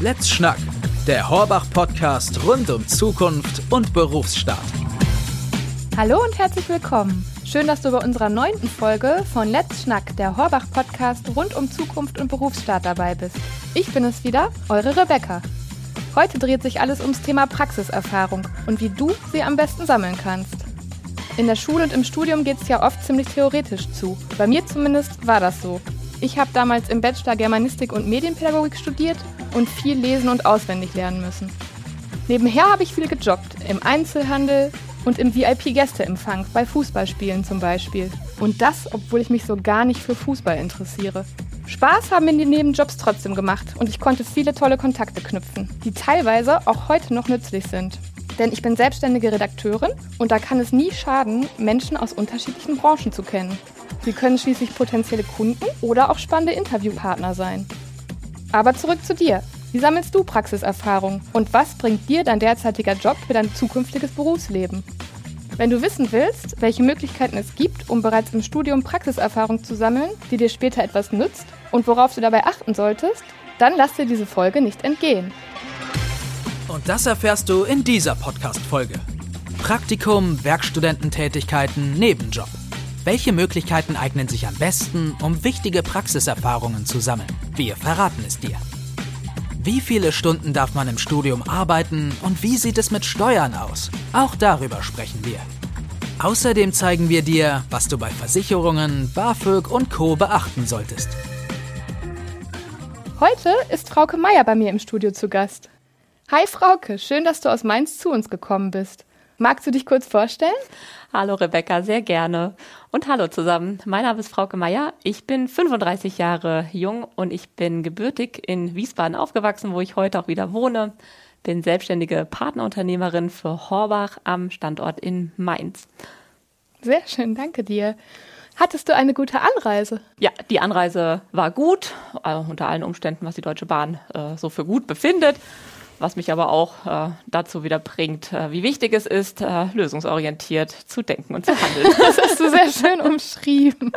Let's Schnack, der Horbach-Podcast rund um Zukunft und Berufsstart. Hallo und herzlich willkommen. Schön, dass du bei unserer neunten Folge von Let's Schnack, der Horbach-Podcast rund um Zukunft und Berufsstart dabei bist. Ich bin es wieder, eure Rebecca. Heute dreht sich alles ums Thema Praxiserfahrung und wie du sie am besten sammeln kannst. In der Schule und im Studium geht es ja oft ziemlich theoretisch zu. Bei mir zumindest war das so. Ich habe damals im Bachelor Germanistik und Medienpädagogik studiert und viel lesen und auswendig lernen müssen. Nebenher habe ich viel gejobbt, im Einzelhandel und im VIP-Gästeempfang, bei Fußballspielen zum Beispiel. Und das, obwohl ich mich so gar nicht für Fußball interessiere. Spaß haben mir die Nebenjobs trotzdem gemacht und ich konnte viele tolle Kontakte knüpfen, die teilweise auch heute noch nützlich sind. Denn ich bin selbstständige Redakteurin und da kann es nie schaden, Menschen aus unterschiedlichen Branchen zu kennen. Sie können schließlich potenzielle Kunden oder auch spannende Interviewpartner sein. Aber zurück zu dir. Wie sammelst du Praxiserfahrung und was bringt dir dein derzeitiger Job für dein zukünftiges Berufsleben? Wenn du wissen willst, welche Möglichkeiten es gibt, um bereits im Studium Praxiserfahrung zu sammeln, die dir später etwas nützt und worauf du dabei achten solltest, dann lass dir diese Folge nicht entgehen. Und das erfährst du in dieser Podcast-Folge. Praktikum, Werkstudententätigkeiten, Nebenjob. Welche Möglichkeiten eignen sich am besten, um wichtige Praxiserfahrungen zu sammeln? Wir verraten es dir. Wie viele Stunden darf man im Studium arbeiten und wie sieht es mit Steuern aus? Auch darüber sprechen wir. Außerdem zeigen wir dir, was du bei Versicherungen, BAföG und Co. beachten solltest. Heute ist Frauke Meier bei mir im Studio zu Gast. Hi Frauke, schön, dass du aus Mainz zu uns gekommen bist. Magst du dich kurz vorstellen? Hallo Rebecca, sehr gerne. Und hallo zusammen. Mein Name ist Frauke Meier. Ich bin 35 Jahre jung und ich bin gebürtig in Wiesbaden aufgewachsen, wo ich heute auch wieder wohne. Bin selbstständige Partnerunternehmerin für Horbach am Standort in Mainz. Sehr schön, danke dir. Hattest du eine gute Anreise? Ja, die Anreise war gut, äh, unter allen Umständen, was die Deutsche Bahn äh, so für gut befindet was mich aber auch äh, dazu wieder bringt, äh, wie wichtig es ist, äh, lösungsorientiert zu denken und zu handeln. Das hast du sehr schön umschrieben.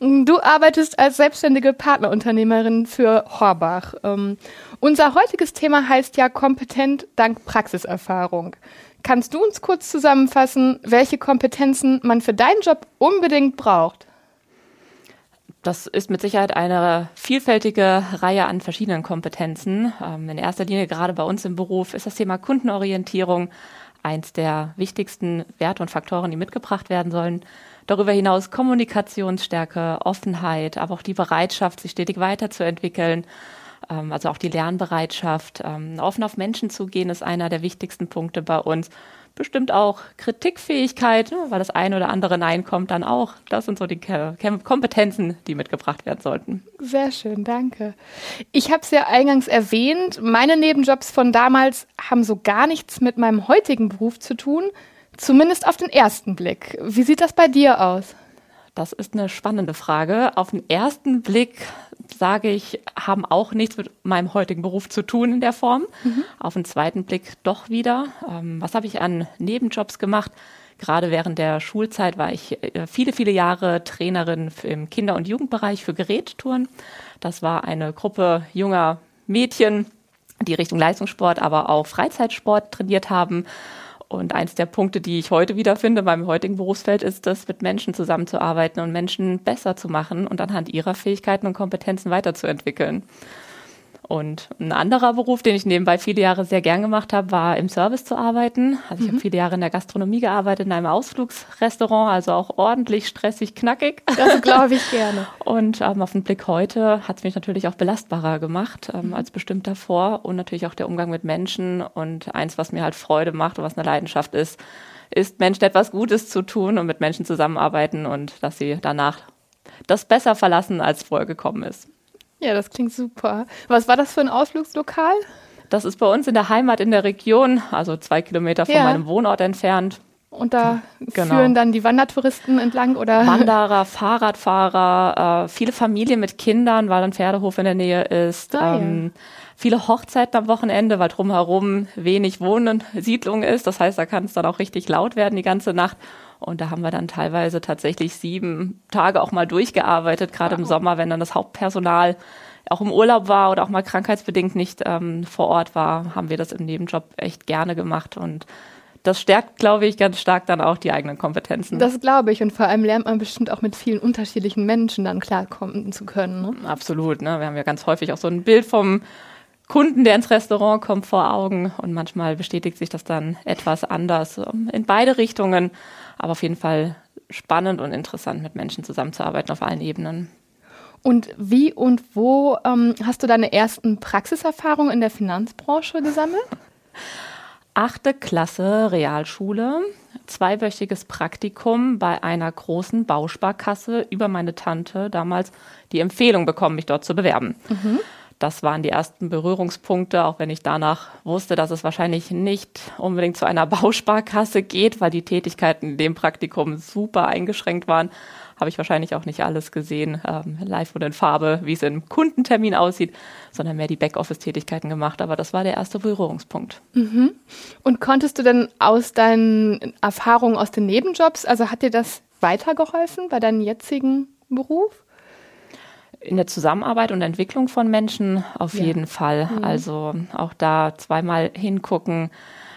Du arbeitest als selbstständige Partnerunternehmerin für Horbach. Ähm, unser heutiges Thema heißt ja kompetent dank Praxiserfahrung. Kannst du uns kurz zusammenfassen, welche Kompetenzen man für deinen Job unbedingt braucht? Das ist mit Sicherheit eine vielfältige Reihe an verschiedenen Kompetenzen. Ähm, in erster Linie gerade bei uns im Beruf ist das Thema Kundenorientierung eins der wichtigsten Werte und Faktoren, die mitgebracht werden sollen. Darüber hinaus Kommunikationsstärke, Offenheit, aber auch die Bereitschaft, sich stetig weiterzuentwickeln. Ähm, also auch die Lernbereitschaft, ähm, offen auf Menschen zu gehen, ist einer der wichtigsten Punkte bei uns bestimmt auch Kritikfähigkeit, ne, weil das eine oder andere Nein kommt dann auch. Das sind so die Kompetenzen, die mitgebracht werden sollten. Sehr schön, danke. Ich habe es ja eingangs erwähnt, meine Nebenjobs von damals haben so gar nichts mit meinem heutigen Beruf zu tun, zumindest auf den ersten Blick. Wie sieht das bei dir aus? Das ist eine spannende Frage. Auf den ersten Blick sage ich, haben auch nichts mit meinem heutigen Beruf zu tun in der Form. Mhm. Auf den zweiten Blick doch wieder. Ähm, was habe ich an Nebenjobs gemacht? Gerade während der Schulzeit war ich äh, viele, viele Jahre Trainerin im Kinder- und Jugendbereich für Gerättouren. Das war eine Gruppe junger Mädchen, die Richtung Leistungssport, aber auch Freizeitsport trainiert haben und eins der Punkte, die ich heute wiederfinde in meinem heutigen Berufsfeld, ist es, mit Menschen zusammenzuarbeiten und Menschen besser zu machen und anhand ihrer Fähigkeiten und Kompetenzen weiterzuentwickeln. Und ein anderer Beruf, den ich nebenbei viele Jahre sehr gern gemacht habe, war im Service zu arbeiten. Also ich mhm. habe viele Jahre in der Gastronomie gearbeitet, in einem Ausflugsrestaurant, also auch ordentlich stressig, knackig. Das glaube ich gerne. Und ähm, auf den Blick heute hat es mich natürlich auch belastbarer gemacht ähm, mhm. als bestimmt davor. Und natürlich auch der Umgang mit Menschen. Und eins, was mir halt Freude macht und was eine Leidenschaft ist, ist Menschen etwas Gutes zu tun und mit Menschen zusammenarbeiten und dass sie danach das besser verlassen, als vorher gekommen ist. Ja, das klingt super. Was war das für ein Ausflugslokal? Das ist bei uns in der Heimat in der Region, also zwei Kilometer von ja. meinem Wohnort entfernt. Und da genau. führen dann die Wandertouristen entlang oder? Wanderer, Fahrradfahrer, äh, viele Familien mit Kindern, weil ein Pferdehof in der Nähe ist. Ah, ähm, ja. Viele Hochzeiten am Wochenende, weil drumherum wenig Wohnen, Siedlung ist. Das heißt, da kann es dann auch richtig laut werden die ganze Nacht. Und da haben wir dann teilweise tatsächlich sieben Tage auch mal durchgearbeitet, gerade wow. im Sommer, wenn dann das Hauptpersonal auch im Urlaub war oder auch mal krankheitsbedingt nicht ähm, vor Ort war, haben wir das im Nebenjob echt gerne gemacht und das stärkt, glaube ich, ganz stark dann auch die eigenen Kompetenzen. Das glaube ich. Und vor allem lernt man bestimmt auch mit vielen unterschiedlichen Menschen dann klarkommen zu können. Ne? Absolut. Ne? Wir haben ja ganz häufig auch so ein Bild vom Kunden, der ins Restaurant kommt, vor Augen. Und manchmal bestätigt sich das dann etwas anders ähm, in beide Richtungen. Aber auf jeden Fall spannend und interessant, mit Menschen zusammenzuarbeiten auf allen Ebenen. Und wie und wo ähm, hast du deine ersten Praxiserfahrungen in der Finanzbranche gesammelt? Achte Klasse Realschule, zweiwöchiges Praktikum bei einer großen Bausparkasse über meine Tante damals die Empfehlung bekommen, mich dort zu bewerben. Mhm das waren die ersten Berührungspunkte, auch wenn ich danach wusste, dass es wahrscheinlich nicht unbedingt zu einer Bausparkasse geht, weil die Tätigkeiten in dem Praktikum super eingeschränkt waren. Habe ich wahrscheinlich auch nicht alles gesehen, ähm, live und in Farbe, wie es im Kundentermin aussieht, sondern mehr die Backoffice-Tätigkeiten gemacht. Aber das war der erste Berührungspunkt. Mhm. Und konntest du denn aus deinen Erfahrungen aus den Nebenjobs, also hat dir das weitergeholfen bei deinem jetzigen Beruf? In der Zusammenarbeit und Entwicklung von Menschen auf ja. jeden Fall. Mhm. Also auch da zweimal hingucken,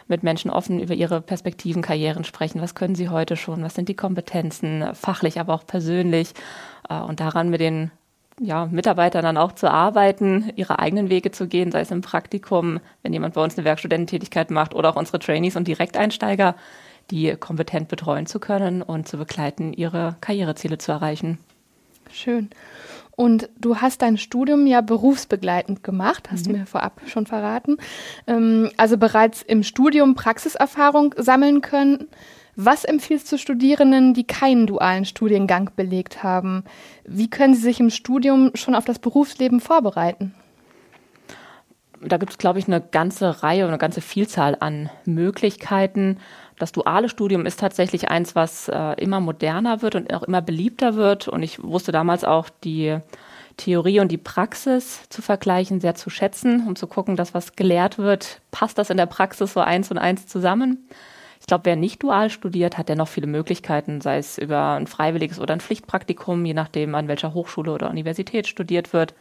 mit Menschen offen über ihre Perspektiven, Karrieren sprechen. Was können sie heute schon? Was sind die Kompetenzen, fachlich, aber auch persönlich? Äh, und daran mit den ja, Mitarbeitern dann auch zu arbeiten, ihre eigenen Wege zu gehen, sei es im Praktikum, wenn jemand bei uns eine Werkstudententätigkeit macht oder auch unsere Trainees und Direkteinsteiger, die kompetent betreuen zu können und zu begleiten, ihre Karriereziele zu erreichen. Schön. Und du hast dein Studium ja berufsbegleitend gemacht, hast mhm. du mir vorab schon verraten. Ähm, also bereits im Studium Praxiserfahrung sammeln können. Was empfiehlst du Studierenden, die keinen dualen Studiengang belegt haben? Wie können sie sich im Studium schon auf das Berufsleben vorbereiten? Da gibt es, glaube ich, eine ganze Reihe und eine ganze Vielzahl an Möglichkeiten. Das duale Studium ist tatsächlich eins, was äh, immer moderner wird und auch immer beliebter wird. Und ich wusste damals auch die Theorie und die Praxis zu vergleichen, sehr zu schätzen, um zu gucken, dass was gelehrt wird, passt das in der Praxis so eins und eins zusammen. Ich glaube, wer nicht dual studiert, hat ja noch viele Möglichkeiten, sei es über ein freiwilliges oder ein Pflichtpraktikum, je nachdem, an welcher Hochschule oder Universität studiert wird.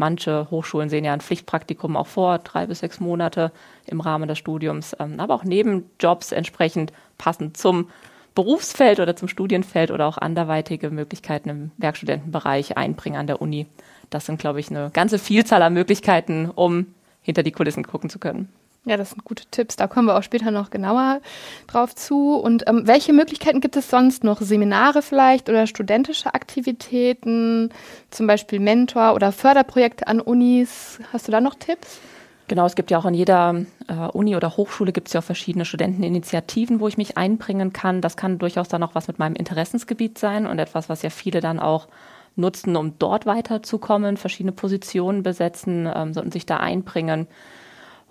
Manche Hochschulen sehen ja ein Pflichtpraktikum auch vor, drei bis sechs Monate im Rahmen des Studiums, ähm, aber auch Nebenjobs entsprechend passend zum Berufsfeld oder zum Studienfeld oder auch anderweitige Möglichkeiten im Werkstudentenbereich einbringen an der Uni. Das sind, glaube ich, eine ganze Vielzahl an Möglichkeiten, um hinter die Kulissen gucken zu können. Ja, das sind gute Tipps. Da kommen wir auch später noch genauer drauf zu. Und ähm, welche Möglichkeiten gibt es sonst noch? Seminare vielleicht oder studentische Aktivitäten, zum Beispiel Mentor oder Förderprojekte an Unis? Hast du da noch Tipps? Genau, es gibt ja auch an jeder äh, Uni oder Hochschule gibt es ja auch verschiedene Studenteninitiativen, wo ich mich einbringen kann. Das kann durchaus dann auch was mit meinem Interessensgebiet sein und etwas, was ja viele dann auch nutzen, um dort weiterzukommen, verschiedene Positionen besetzen, ähm, sollten sich da einbringen.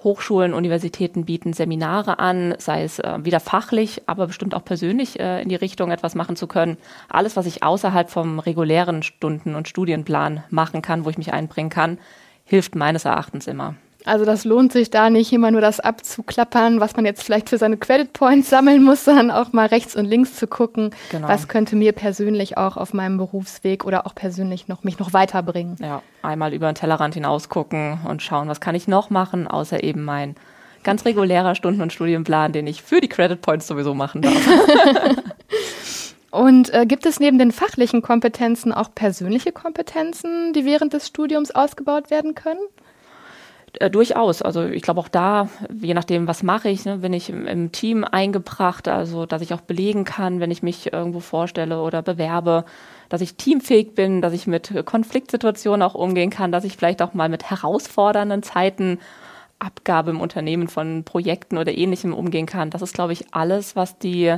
Hochschulen, Universitäten bieten Seminare an, sei es äh, wieder fachlich, aber bestimmt auch persönlich äh, in die Richtung etwas machen zu können. Alles, was ich außerhalb vom regulären Stunden- und Studienplan machen kann, wo ich mich einbringen kann, hilft meines Erachtens immer. Also das lohnt sich da nicht immer nur das abzuklappern, was man jetzt vielleicht für seine Credit Points sammeln muss, sondern auch mal rechts und links zu gucken, genau. was könnte mir persönlich auch auf meinem Berufsweg oder auch persönlich noch mich noch weiterbringen. Ja, einmal über den Tellerrand hinaus gucken und schauen, was kann ich noch machen, außer eben mein ganz regulärer Stunden- und Studienplan, den ich für die Credit Points sowieso machen darf. Und äh, gibt es neben den fachlichen Kompetenzen auch persönliche Kompetenzen, die während des Studiums ausgebaut werden können? Äh, durchaus. Also ich glaube auch da, je nachdem, was mache ich, ne, bin ich im, im, Team eingebracht, also dass ich auch belegen kann, wenn ich mich irgendwo vorstelle oder bewerbe, dass ich teamfähig bin, dass ich mit Konfliktsituationen auch umgehen kann, dass ich vielleicht auch mal mit herausfordernden Zeiten Abgabe im Unternehmen von Projekten oder ähnlichem umgehen kann. Das ist, glaube ich, alles, was die,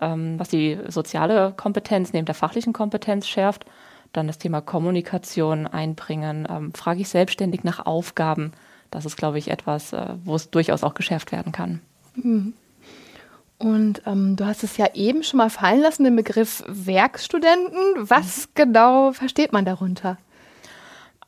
ähm, was die soziale Kompetenz neben der fachlichen Kompetenz schärft. Dann das Thema Kommunikation einbringen. Ähm, frage ich selbstständig nach Aufgaben. Das ist, glaube ich, etwas, äh, wo es durchaus auch geschärft werden kann. Mhm. Und ähm, du hast es ja eben schon mal fallen lassen, den Begriff Werkstudenten. Was mhm. genau versteht man darunter?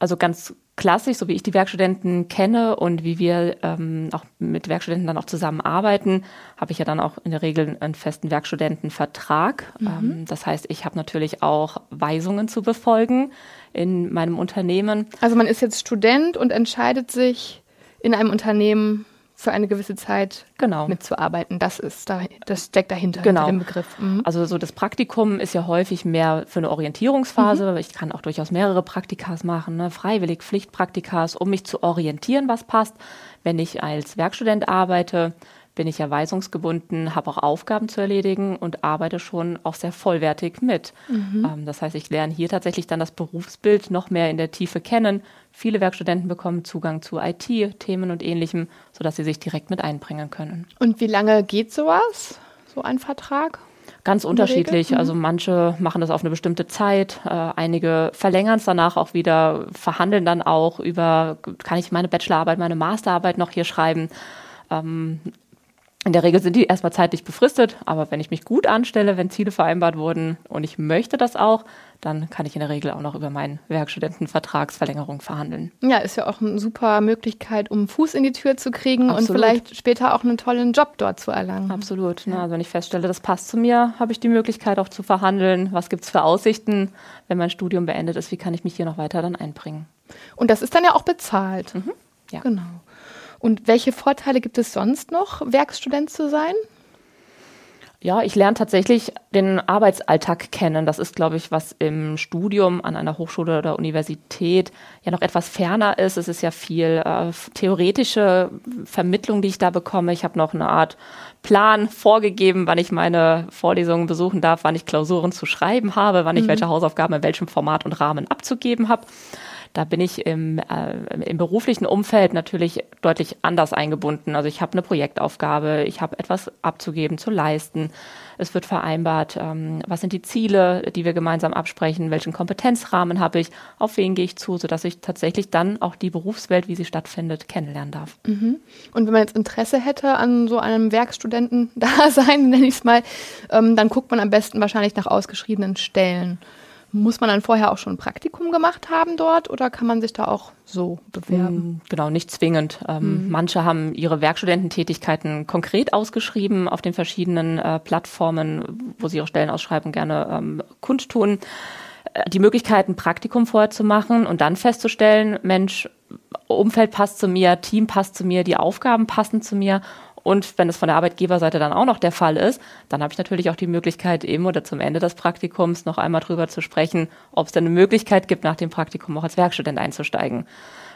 Also ganz klassisch, so wie ich die Werkstudenten kenne und wie wir ähm, auch mit Werkstudenten dann auch zusammenarbeiten, habe ich ja dann auch in der Regel einen festen Werkstudentenvertrag. Mhm. Ähm, das heißt, ich habe natürlich auch Weisungen zu befolgen in meinem Unternehmen. Also man ist jetzt Student und entscheidet sich in einem Unternehmen für eine gewisse Zeit genau. mitzuarbeiten. Das ist da, das steckt dahinter, genau. hinter dem Begriff. Mhm. Also so das Praktikum ist ja häufig mehr für eine Orientierungsphase. Mhm. Ich kann auch durchaus mehrere Praktikas machen, ne? freiwillig Pflichtpraktikas, um mich zu orientieren, was passt. Wenn ich als Werkstudent arbeite, bin ich ja weisungsgebunden, habe auch Aufgaben zu erledigen und arbeite schon auch sehr vollwertig mit. Mhm. Ähm, das heißt, ich lerne hier tatsächlich dann das Berufsbild noch mehr in der Tiefe kennen. Viele Werkstudenten bekommen Zugang zu IT-Themen und ähnlichem, sodass sie sich direkt mit einbringen können. Und wie lange geht sowas, so ein Vertrag? Ganz unterschiedlich. Mhm. Also manche machen das auf eine bestimmte Zeit, äh, einige verlängern es danach auch wieder, verhandeln dann auch über, kann ich meine Bachelorarbeit, meine Masterarbeit noch hier schreiben. Ähm, in der Regel sind die erstmal zeitlich befristet, aber wenn ich mich gut anstelle, wenn Ziele vereinbart wurden und ich möchte das auch, dann kann ich in der Regel auch noch über meinen Werkstudentenvertragsverlängerung verhandeln. Ja, ist ja auch eine super Möglichkeit, um Fuß in die Tür zu kriegen Absolut. und vielleicht später auch einen tollen Job dort zu erlangen. Absolut. Ne? Also wenn ich feststelle, das passt zu mir, habe ich die Möglichkeit auch zu verhandeln. Was gibt es für Aussichten, wenn mein Studium beendet ist? Wie kann ich mich hier noch weiter dann einbringen? Und das ist dann ja auch bezahlt. Mhm. Ja. Genau. Und welche Vorteile gibt es sonst noch, Werkstudent zu sein? Ja, ich lerne tatsächlich den Arbeitsalltag kennen. Das ist, glaube ich, was im Studium an einer Hochschule oder Universität ja noch etwas ferner ist. Es ist ja viel äh, theoretische Vermittlung, die ich da bekomme. Ich habe noch eine Art Plan vorgegeben, wann ich meine Vorlesungen besuchen darf, wann ich Klausuren zu schreiben habe, wann ich mhm. welche Hausaufgaben in welchem Format und Rahmen abzugeben habe. Da bin ich im, äh, im beruflichen Umfeld natürlich deutlich anders eingebunden. Also ich habe eine Projektaufgabe, ich habe etwas abzugeben, zu leisten. Es wird vereinbart, ähm, was sind die Ziele, die wir gemeinsam absprechen, welchen Kompetenzrahmen habe ich, auf wen gehe ich zu, sodass ich tatsächlich dann auch die Berufswelt, wie sie stattfindet, kennenlernen darf. Mhm. Und wenn man jetzt Interesse hätte an so einem Werkstudentendasein, nenne ich es mal, ähm, dann guckt man am besten wahrscheinlich nach ausgeschriebenen Stellen. Muss man dann vorher auch schon ein Praktikum gemacht haben dort oder kann man sich da auch so bewerben? Mm, genau, nicht zwingend. Ähm, mhm. Manche haben ihre Werkstudententätigkeiten konkret ausgeschrieben auf den verschiedenen äh, Plattformen, wo sie ihre Stellenausschreibung gerne ähm, kundtun. Äh, die Möglichkeit, ein Praktikum vorher zu machen und dann festzustellen, Mensch, Umfeld passt zu mir, Team passt zu mir, die Aufgaben passen zu mir und wenn es von der Arbeitgeberseite dann auch noch der Fall ist, dann habe ich natürlich auch die Möglichkeit, eben oder zum Ende des Praktikums noch einmal drüber zu sprechen, ob es denn eine Möglichkeit gibt, nach dem Praktikum auch als Werkstudent einzusteigen.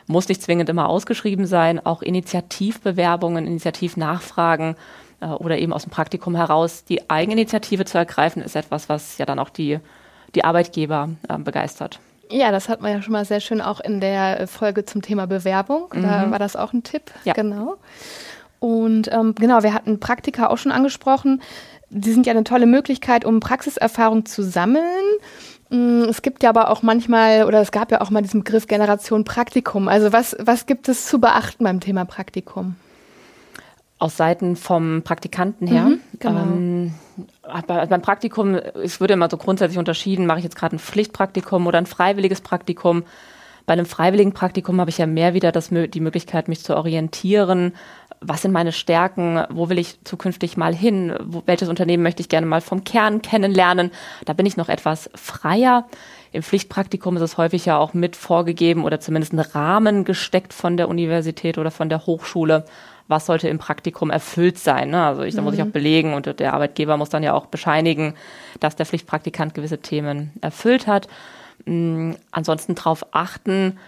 Muss nicht zwingend immer ausgeschrieben sein, auch Initiativbewerbungen, Initiativnachfragen äh, oder eben aus dem Praktikum heraus die Eigeninitiative zu ergreifen, ist etwas, was ja dann auch die, die Arbeitgeber äh, begeistert. Ja, das hat man ja schon mal sehr schön auch in der Folge zum Thema Bewerbung. Da mhm. war das auch ein Tipp. Ja. Genau. Und ähm, genau, wir hatten Praktika auch schon angesprochen. Die sind ja eine tolle Möglichkeit, um Praxiserfahrung zu sammeln. Mm, es gibt ja aber auch manchmal, oder es gab ja auch mal diesen Begriff Generation Praktikum. Also was, was gibt es zu beachten beim Thema Praktikum? Aus Seiten vom Praktikanten her. Mhm, genau. Ähm, beim Praktikum, es würde immer so grundsätzlich unterschieden, mache ich jetzt gerade ein Pflichtpraktikum oder ein freiwilliges Praktikum. Bei einem freiwilligen Praktikum habe ich ja mehr wieder das, die Möglichkeit, mich zu orientieren. Was sind meine Stärken? Wo will ich zukünftig mal hin? Wo, welches Unternehmen möchte ich gerne mal vom Kern kennenlernen? Da bin ich noch etwas freier. Im Pflichtpraktikum ist es häufig ja auch mit vorgegeben oder zumindest ein Rahmen gesteckt von der Universität oder von der Hochschule. Was sollte im Praktikum erfüllt sein? Ne? Also ich, da muss ich auch mhm. belegen und der Arbeitgeber muss dann ja auch bescheinigen, dass der Pflichtpraktikant gewisse Themen erfüllt hat. Mm, ansonsten darauf achten,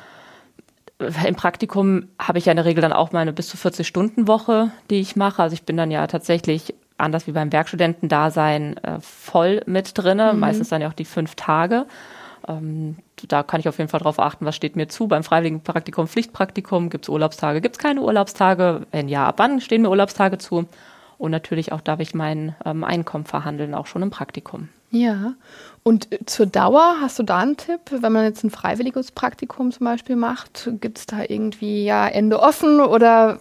im Praktikum habe ich ja in der Regel dann auch meine bis zu 40 Stunden Woche, die ich mache. Also ich bin dann ja tatsächlich anders wie beim Werkstudentendasein äh, voll mit drinne, mhm. meistens dann ja auch die fünf Tage. Ähm, da kann ich auf jeden Fall darauf achten, was steht mir zu. Beim freiwilligen Praktikum, Pflichtpraktikum, gibt es Urlaubstage, gibt es keine Urlaubstage? Wenn ja, ab wann stehen mir Urlaubstage zu? Und natürlich auch darf ich mein ähm, Einkommen verhandeln, auch schon im Praktikum. Ja, und zur Dauer hast du da einen Tipp, wenn man jetzt ein freiwilliges Praktikum zum Beispiel macht? Gibt es da irgendwie ja Ende offen oder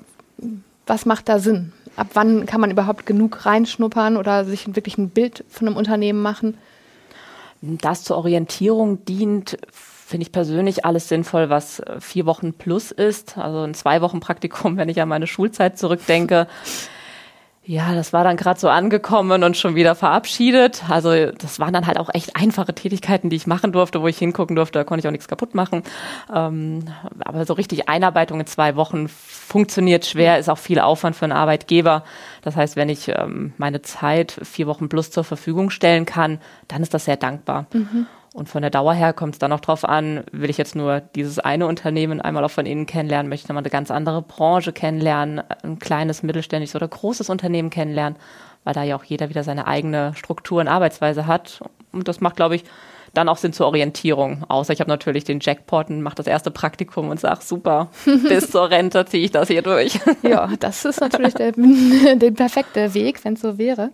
was macht da Sinn? Ab wann kann man überhaupt genug reinschnuppern oder sich wirklich ein Bild von einem Unternehmen machen? Das zur Orientierung dient, finde ich persönlich alles sinnvoll, was äh, vier Wochen plus ist. Also ein zwei Wochen Praktikum, wenn ich an meine Schulzeit zurückdenke. Ja, das war dann gerade so angekommen und schon wieder verabschiedet. Also das waren dann halt auch echt einfache Tätigkeiten, die ich machen durfte, wo ich hingucken durfte, da konnte ich auch nichts kaputt machen. Ähm, aber so richtig Einarbeitung in zwei Wochen funktioniert schwer, ist auch viel Aufwand für einen Arbeitgeber. Das heißt, wenn ich ähm, meine Zeit vier Wochen plus zur Verfügung stellen kann, dann ist das sehr dankbar. Mhm. Und von der Dauer her kommt es dann noch drauf an, will ich jetzt nur dieses eine Unternehmen einmal auch von Ihnen kennenlernen, möchte ich nochmal eine ganz andere Branche kennenlernen, ein kleines, mittelständisches oder großes Unternehmen kennenlernen, weil da ja auch jeder wieder seine eigene Struktur und Arbeitsweise hat. Und das macht, glaube ich, dann auch Sinn zur Orientierung. Außer ich habe natürlich den Jackpot und mache das erste Praktikum und sage, super, bis zur Rente ziehe ich das hier durch. ja, das ist natürlich der, der perfekte Weg, wenn es so wäre.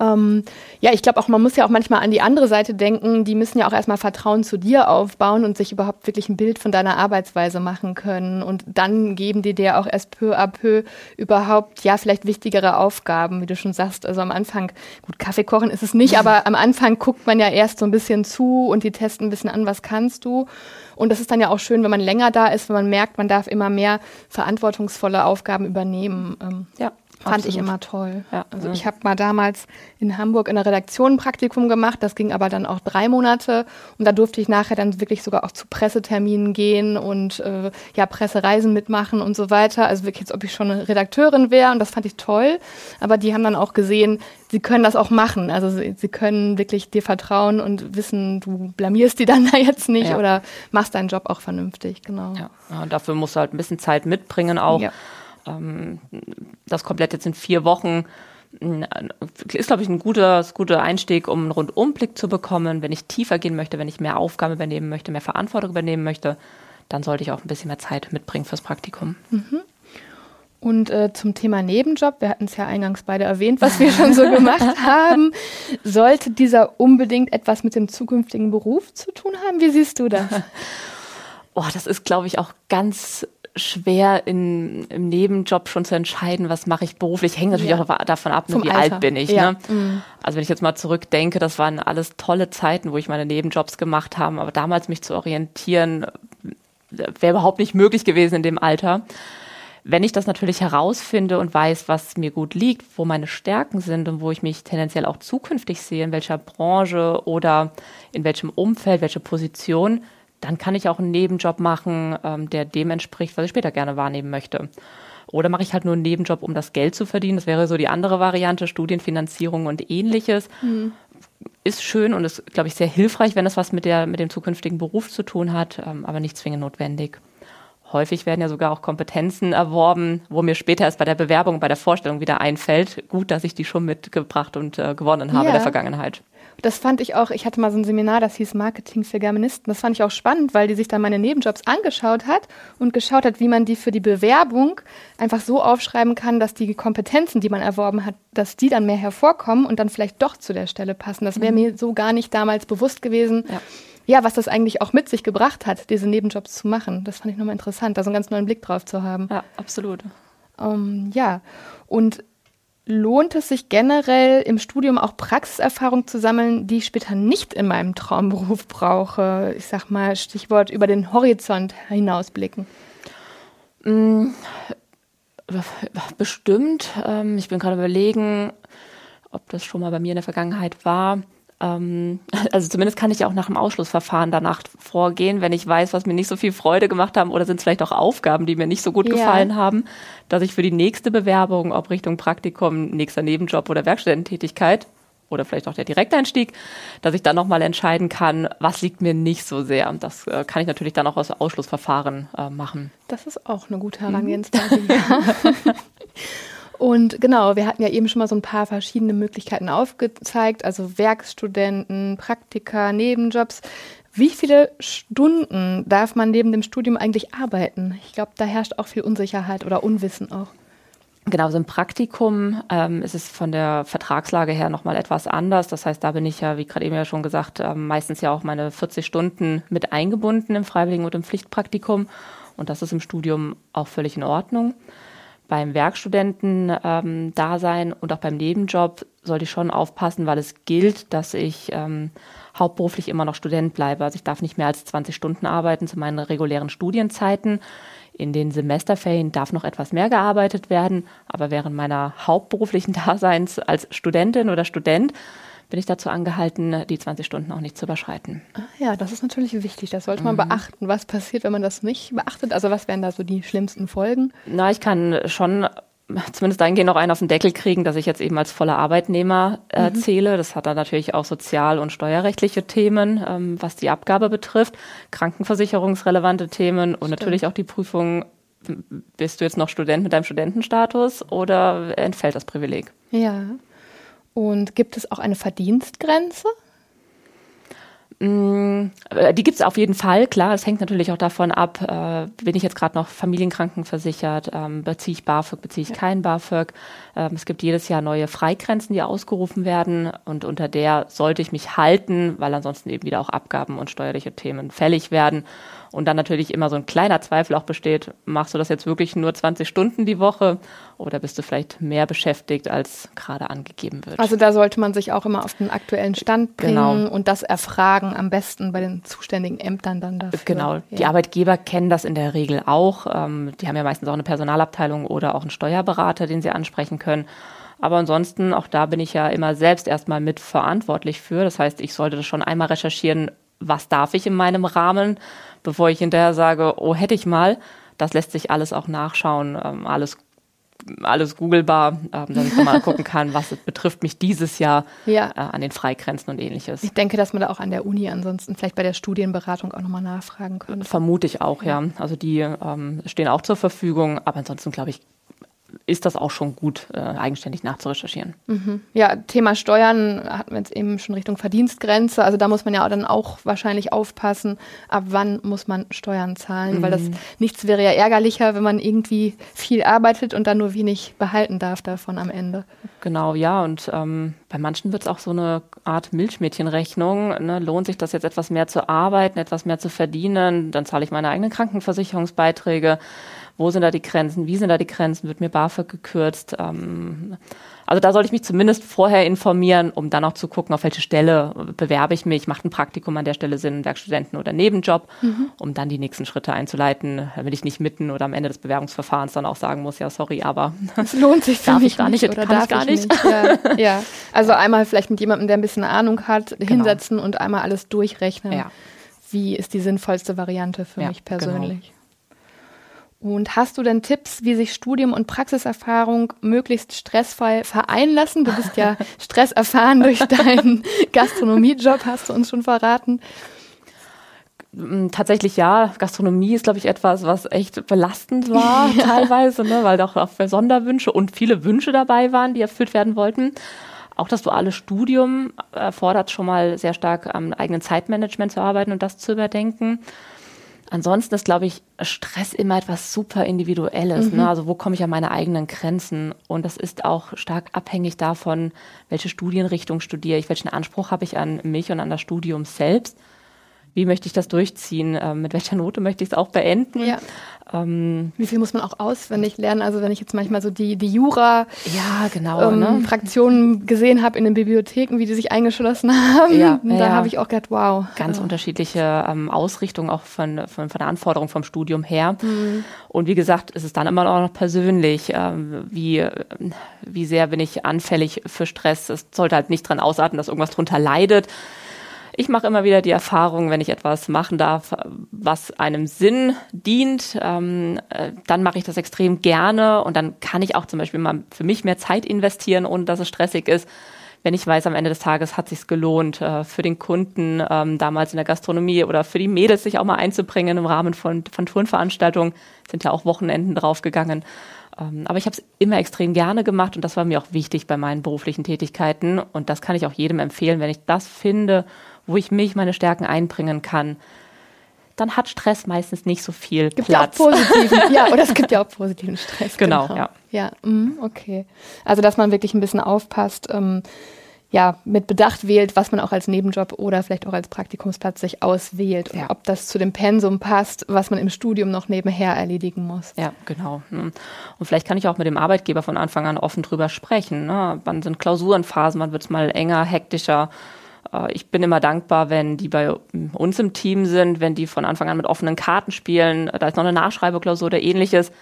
Ähm, ja, ich glaube auch, man muss ja auch manchmal an die andere Seite denken. Die müssen ja auch erstmal Vertrauen zu dir aufbauen und sich überhaupt wirklich ein Bild von deiner Arbeitsweise machen können. Und dann geben die dir auch erst peu à peu überhaupt, ja, vielleicht wichtigere Aufgaben, wie du schon sagst. Also am Anfang, gut, Kaffee kochen ist es nicht, aber am Anfang guckt man ja erst so ein bisschen zu und die testen ein bisschen an, was kannst du. Und das ist dann ja auch schön, wenn man länger da ist, wenn man merkt, man darf immer mehr verantwortungsvolle Aufgaben übernehmen. Ähm, ja. Fand Absolut. ich immer toll. Ja, also ja. ich habe mal damals in Hamburg in der Redaktion ein Praktikum gemacht, das ging aber dann auch drei Monate und da durfte ich nachher dann wirklich sogar auch zu Presseterminen gehen und äh, ja Pressereisen mitmachen und so weiter. Also wirklich, als ob ich schon eine Redakteurin wäre und das fand ich toll. Aber die haben dann auch gesehen, sie können das auch machen. Also sie, sie können wirklich dir vertrauen und wissen, du blamierst die dann da jetzt nicht ja. oder machst deinen Job auch vernünftig. Genau. Ja, ja dafür musst du halt ein bisschen Zeit mitbringen auch. Ja ähm, das komplett jetzt in vier Wochen äh, ist, glaube ich, ein guter, guter Einstieg, um einen Rundumblick zu bekommen. Wenn ich tiefer gehen möchte, wenn ich mehr Aufgaben übernehmen möchte, mehr Verantwortung übernehmen möchte, dann sollte ich auch ein bisschen mehr Zeit mitbringen fürs Praktikum. Mhm. Und äh, zum Thema Nebenjob, wir hatten es ja eingangs beide erwähnt, was wir schon so gemacht haben. Sollte dieser unbedingt etwas mit dem zukünftigen Beruf zu tun haben? Wie siehst du das? Oh, das ist, glaube ich, auch ganz schwer in, im Nebenjob schon zu entscheiden, was mache ich beruflich, hängt natürlich ja. auch davon ab, ne, wie Alter. alt bin ich. Ja. Ne? Mhm. Also wenn ich jetzt mal zurückdenke, das waren alles tolle Zeiten, wo ich meine Nebenjobs gemacht habe, aber damals mich zu orientieren, wäre überhaupt nicht möglich gewesen in dem Alter. Wenn ich das natürlich herausfinde und weiß, was mir gut liegt, wo meine Stärken sind und wo ich mich tendenziell auch zukünftig sehe, in welcher Branche oder in welchem Umfeld, welche Position, dann kann ich auch einen Nebenjob machen, ähm, der dem entspricht, was ich später gerne wahrnehmen möchte. Oder mache ich halt nur einen Nebenjob, um das Geld zu verdienen. Das wäre so die andere Variante, Studienfinanzierung und ähnliches. Mhm. Ist schön und ist, glaube ich, sehr hilfreich, wenn es was mit, der, mit dem zukünftigen Beruf zu tun hat, ähm, aber nicht zwingend notwendig. Häufig werden ja sogar auch Kompetenzen erworben, wo mir später erst bei der Bewerbung, bei der Vorstellung wieder einfällt. Gut, dass ich die schon mitgebracht und äh, gewonnen habe ja. in der Vergangenheit. Das fand ich auch, ich hatte mal so ein Seminar, das hieß Marketing für Germanisten. Das fand ich auch spannend, weil die sich dann meine Nebenjobs angeschaut hat und geschaut hat, wie man die für die Bewerbung einfach so aufschreiben kann, dass die Kompetenzen, die man erworben hat, dass die dann mehr hervorkommen und dann vielleicht doch zu der Stelle passen. Das wäre mhm. mir so gar nicht damals bewusst gewesen. Ja. Ja, was das eigentlich auch mit sich gebracht hat, diese Nebenjobs zu machen. Das fand ich nochmal interessant, da so einen ganz neuen Blick drauf zu haben. Ja, absolut. Um, ähm, ja, und lohnt es sich generell im Studium auch Praxiserfahrung zu sammeln, die ich später nicht in meinem Traumberuf brauche? Ich sag mal, Stichwort über den Horizont hinausblicken. Mm, bestimmt. Ähm, ich bin gerade überlegen, ob das schon mal bei mir in der Vergangenheit war. Ähm, also zumindest kann ich ja auch nach dem Ausschlussverfahren danach vorgehen, wenn ich weiß, was mir nicht so viel Freude gemacht haben oder sind es vielleicht auch Aufgaben, die mir nicht so gut ja. gefallen haben, dass ich für die nächste Bewerbung, ob Richtung Praktikum, nächster Nebenjob oder Werkstudententätigkeit oder vielleicht auch der Direkteinstieg, dass ich dann nochmal entscheiden kann, was liegt mir nicht so sehr. Und das äh, kann ich natürlich dann auch aus Ausschlussverfahren äh, machen. Das ist auch eine gute Herangehensweise. Mhm. Und genau, wir hatten ja eben schon mal so ein paar verschiedene Möglichkeiten aufgezeigt, also Werkstudenten, Praktika, Nebenjobs. Wie viele Stunden darf man neben dem Studium eigentlich arbeiten? Ich glaube, da herrscht auch viel Unsicherheit oder Unwissen auch. Genau, so ein Praktikum ähm, ist es von der Vertragslage her nochmal etwas anders. Das heißt, da bin ich ja, wie gerade eben ja schon gesagt, äh, meistens ja auch meine 40 Stunden mit eingebunden im Freiwilligen- und im Pflichtpraktikum. Und das ist im Studium auch völlig in Ordnung. Beim Werkstudenten-Dasein ähm, und auch beim Nebenjob sollte ich schon aufpassen, weil es gilt, dass ich ähm, hauptberuflich immer noch Student bleibe. Also ich darf nicht mehr als 20 Stunden arbeiten zu meinen regulären Studienzeiten. In den Semesterferien darf noch etwas mehr gearbeitet werden, aber während meiner hauptberuflichen Daseins als Studentin oder Student bin ich dazu angehalten, die 20 Stunden auch nicht zu überschreiten. Ah, ja, das ist natürlich wichtig. Das sollte man mhm. beachten. Was passiert, wenn man das nicht beachtet? Also was wären da so die schlimmsten Folgen? Na, ich kann schon zumindest dahingehend noch einen auf den Deckel kriegen, dass ich jetzt eben als voller Arbeitnehmer äh, mhm. zähle. Das hat dann natürlich auch sozial- und steuerrechtliche Themen, ähm, was die Abgabe betrifft, krankenversicherungsrelevante Themen und Stimmt. natürlich auch die Prüfung, bist du jetzt noch Student mit deinem Studentenstatus oder entfällt das Privileg? Ja. Und gibt es auch eine Verdienstgrenze? Mm, äh, die gibt es auf jeden Fall, klar. Es hängt natürlich auch davon ab, äh, bin ich jetzt gerade noch familienkrankenversichert, ähm, beziehe ich BAföG, beziehe ich ja. kein BAföG. Ähm, es gibt jedes Jahr neue Freigrenzen, die ausgerufen werden und unter der sollte ich mich halten, weil ansonsten eben wieder auch Abgaben und steuerliche Themen fällig werden. Und dann natürlich immer so ein kleiner Zweifel auch besteht, machst du das jetzt wirklich nur 20 Stunden die Woche oder bist du vielleicht mehr beschäftigt, als gerade angegeben wird? Also da sollte man sich auch immer auf den aktuellen Stand bringen genau. und das erfragen, am besten bei den zuständigen Ämtern dann dafür. Genau, ja. die Arbeitgeber kennen das in der Regel auch. Ähm, die haben ja meistens auch eine Personalabteilung oder auch einen Steuerberater, den sie ansprechen können. Aber ansonsten, auch da bin ich ja immer selbst erstmal mitverantwortlich für. Das heißt, ich sollte das schon einmal recherchieren, was darf ich in meinem Rahmen, bevor ich hinterher sage, oh, hätte ich mal. Das lässt sich alles auch nachschauen, ähm, alles alles googelbar, ähm, dass ich mal gucken kann, was betrifft mich dieses Jahr ja. äh, an den Freigrenzen und ähnliches. Ich denke, dass man da auch an der Uni ansonsten vielleicht bei der Studienberatung auch nochmal nachfragen könnte. Vermute ich auch, ja. ja. Also die ähm, stehen auch zur Verfügung, aber ansonsten glaube ich, ist das auch schon gut, äh, eigenständig nachzurecherchieren. Mhm. Ja, Thema Steuern hatten wir jetzt eben schon Richtung Verdienstgrenze. Also da muss man ja dann auch wahrscheinlich aufpassen, ab wann muss man Steuern zahlen, mhm. weil das mhm. nichts wäre ja ärgerlicher, wenn man irgendwie viel arbeitet und dann nur wenig behalten darf davon am Ende. Genau, ja. Und ähm, bei manchen wird es auch so eine Art Milchmädchenrechnung. Ne? Lohnt sich das jetzt etwas mehr zu arbeiten, etwas mehr zu verdienen? Dann zahle ich meine eigenen Krankenversicherungsbeiträge wo sind da die Grenzen, wie sind da die Grenzen, wird mir BAföG gekürzt. Ähm, also da sollte ich mich zumindest vorher informieren, um dann auch zu gucken, auf welche Stelle bewerbe ich mich, macht ein Praktikum an der Stelle Sinn, Werkstudenten oder Nebenjob, mhm. um dann die nächsten Schritte einzuleiten, damit ich nicht mitten oder am Ende des Bewerbungsverfahrens dann auch sagen muss, ja sorry, aber es lohnt sich für darf mich ich gar nicht, oder kann darf ich gar nicht. nicht. Ja, ja, also einmal vielleicht mit jemandem, der ein bisschen Ahnung hat, genau. hinsetzen und einmal alles durchrechnen. Ja. Wie ist die sinnvollste Variante für ja, mich genau. persönlich? Genau. Und hast du denn Tipps, wie sich Studium und Praxiserfahrung möglichst stressfrei vereinen lassen? Du bist ja stresserfahren durch deinen Gastronomiejob, hast du uns schon verraten. Mm, tatsächlich ja, Gastronomie ist, glaube ich, etwas, was echt belastend war ja. teilweise, ne, weil da auch Sonderwünsche und viele Wünsche dabei waren, die erfüllt werden wollten. Auch das duale Studium erfordert schon mal sehr stark am eigenen Zeitmanagement zu arbeiten und das zu überdenken. Ansonsten ist, glaube ich, Stress immer etwas super Individuelles. Ne? Mhm. Ne? Also wo komme ich an meine eigenen Grenzen? Und das ist auch stark abhängig davon, welche Studienrichtung studiere ich, welchen Anspruch habe ich an mich und an das Studium selbst wie möchte ich das durchziehen, ähm, mit welcher Note möchte ich es auch beenden. Ja. Ähm, wie viel muss man auch auswendig lernen? Also wenn ich jetzt manchmal so die, die Jura ja, genau, ähm, ne? Fraktionen gesehen habe in den Bibliotheken, wie die sich eingeschlossen haben, ja, da ja. habe ich auch gedacht, wow. Ganz unterschiedliche ähm, Ausrichtungen auch von, von, von der Anforderung vom Studium her. Mhm. Und wie gesagt, ist es dann immer noch persönlich, ähm, wie, wie sehr bin ich anfällig für Stress. Es sollte halt nicht dran ausarten, dass irgendwas drunter leidet ich mache immer wieder die Erfahrung, wenn ich etwas machen darf, was einem Sinn dient, ähm, äh, dann mache ich das extrem gerne und dann kann ich auch zum Beispiel mal für mich mehr Zeit investieren, ohne dass es stressig ist. Wenn ich weiß, am Ende des Tages hat sich's gelohnt, äh, für den Kunden ähm, damals in der Gastronomie oder für die Mädels sich auch mal einzubringen im Rahmen von, von Turnveranstaltungen, sind ja auch Wochenenden draufgegangen. Ähm, aber ich habe es immer extrem gerne gemacht und das war mir auch wichtig bei meinen beruflichen Tätigkeiten. Und das kann ich auch jedem empfehlen, wenn ich das finde wo ich mich, meine Stärken einbringen kann, dann hat Stress meistens nicht so viel gibt Platz. Ja, auch positiven, ja, oder es gibt ja auch positiven Stress. Genau, genau. ja. Ja, mm, okay. Also, dass man wirklich ein bisschen aufpasst. Ähm, ja, mit Bedacht wählt, was man auch als Nebenjob oder vielleicht auch als Praktikumsplatz sich auswählt und Ja. ob das zu dem Pensum passt, was man im Studium noch nebenher erledigen muss. Ja, genau. Hm. Und vielleicht kann ich auch mit dem Arbeitgeber von Anfang an offen drüber sprechen. Ne? Wann sind Klausurenphasen, wann wird es mal enger, hektischer. Äh, Ich bin immer dankbar, wenn die bei uns im Team sind, wenn die von Anfang an mit offenen Karten spielen. Da ist noch eine Nachschreibeklausur oder ähnliches.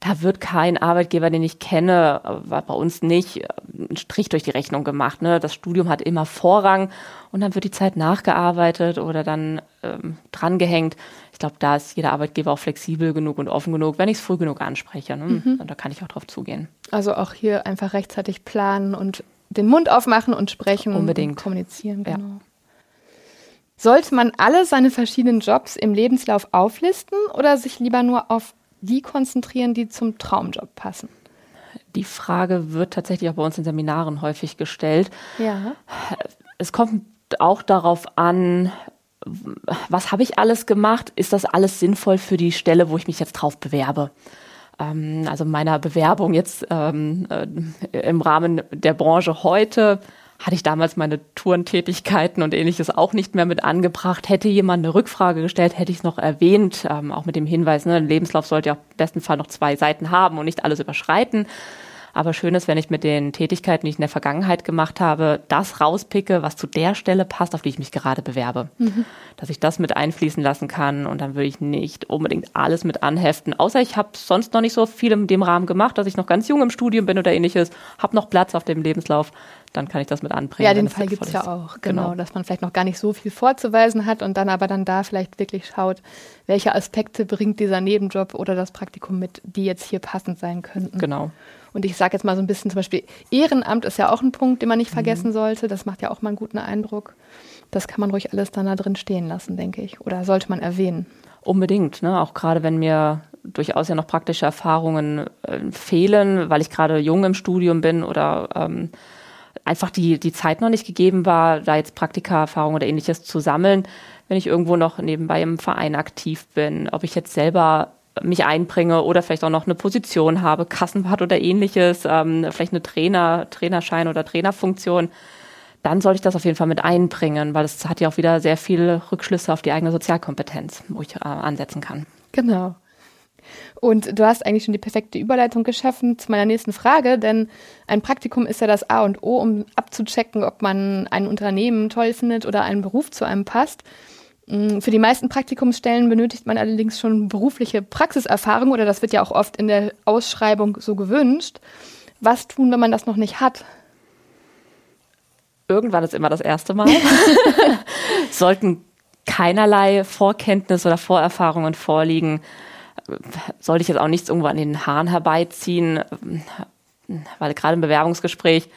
Da wird kein Arbeitgeber, den ich kenne, äh, war bei uns nicht, äh, einen Strich durch die Rechnung gemacht. Ne? Das Studium hat immer Vorrang und dann wird die Zeit nachgearbeitet oder dann ähm, drangehängt. Ich glaube, da ist jeder Arbeitgeber auch flexibel genug und offen genug, wenn ich es früh genug anspreche. Ne? Und da kann ich auch drauf zugehen. Also auch hier einfach rechtzeitig planen und den Mund aufmachen und sprechen Unbedingt. und kommunizieren. Ja. Genau. Sollte man alle seine verschiedenen Jobs im Lebenslauf auflisten oder sich lieber nur auf die konzentrieren, die zum Traumjob passen? Die Frage wird tatsächlich auch bei uns in Seminaren häufig gestellt. Ja. Es kommt auch darauf an, was habe ich alles gemacht? Ist das alles sinnvoll für die Stelle, wo ich mich jetzt drauf bewerbe? Ähm, also meiner Bewerbung jetzt ähm, äh, im Rahmen der Branche heute hatte ich damals meine Tourentätigkeiten und ähnliches auch nicht mehr mit angebracht. Hätte jemand eine Rückfrage gestellt, hätte ich es noch erwähnt, ähm, auch mit dem Hinweis, ne, ein Lebenslauf sollte ja im besten Fall noch zwei Seiten haben und nicht alles überschreiten. Aber schön ist, wenn ich mit den Tätigkeiten, die ich in der Vergangenheit gemacht habe, das rauspicke, was zu der Stelle passt, auf die ich mich gerade bewerbe. Dass ich das mit einfließen lassen kann und dann würde ich nicht unbedingt alles mit anheften. Außer ich habe sonst noch nicht so viel in dem Rahmen gemacht, dass ich noch ganz jung im Studium bin oder ähnliches, habe noch Platz auf dem Lebenslauf, dann kann ich das mit anbringen. Ja, den Fall gibt es ja auch, genau, dass man vielleicht noch gar nicht so viel vorzuweisen hat und dann aber dann da vielleicht wirklich schaut, welche Aspekte bringt dieser Nebenjob oder das Praktikum mit, die jetzt hier passend sein könnten. Genau. Und ich sage jetzt mal so ein bisschen zum Beispiel, Ehrenamt ist ja auch ein Punkt, den man Mhm. nicht vergessen sollte. Das macht ja auch mal einen guten Eindruck. Das kann man ruhig alles dann da drin stehen lassen, denke ich. Oder sollte man erwähnen. Unbedingt, ne? auch gerade wenn mir durchaus ja noch praktische Erfahrungen äh, fehlen, weil ich gerade jung im Studium bin oder ähm, einfach die, die Zeit noch nicht gegeben war, da jetzt Praktikaerfahrung oder ähnliches zu sammeln, wenn ich irgendwo noch nebenbei im Verein aktiv bin, ob ich jetzt selber mich einbringe oder vielleicht auch noch eine Position habe, Kassenwart oder ähnliches, ähm, vielleicht eine Trainer, Trainerschein oder Trainerfunktion, dann sollte ich das auf jeden Fall mit einbringen, weil es hat ja auch wieder sehr viele Rückschlüsse auf die eigene Sozialkompetenz, wo ich äh, ansetzen kann. Genau. Und du hast eigentlich schon die perfekte Überleitung geschaffen zu meiner nächsten Frage, denn ein Praktikum ist ja das A und O, um abzuchecken, ob man ein Unternehmen toll findet oder ein Beruf zu einem passt. Mm, Für die meisten Praktikumsstellen benötigt man allerdings schon berufliche Praxiserfahrung oder das wird ja auch oft in der Ausschreibung so gewünscht. Was tun, wenn man das noch nicht hat? Irgendwann ist immer das erste Mal. Sollten keinerlei Vorkenntnis oder Vorerfahrungen vorliegen, sollte ich jetzt auch nichts irgendwo an den Haaren herbeiziehen, weil gerade im Bewerbungsgespräch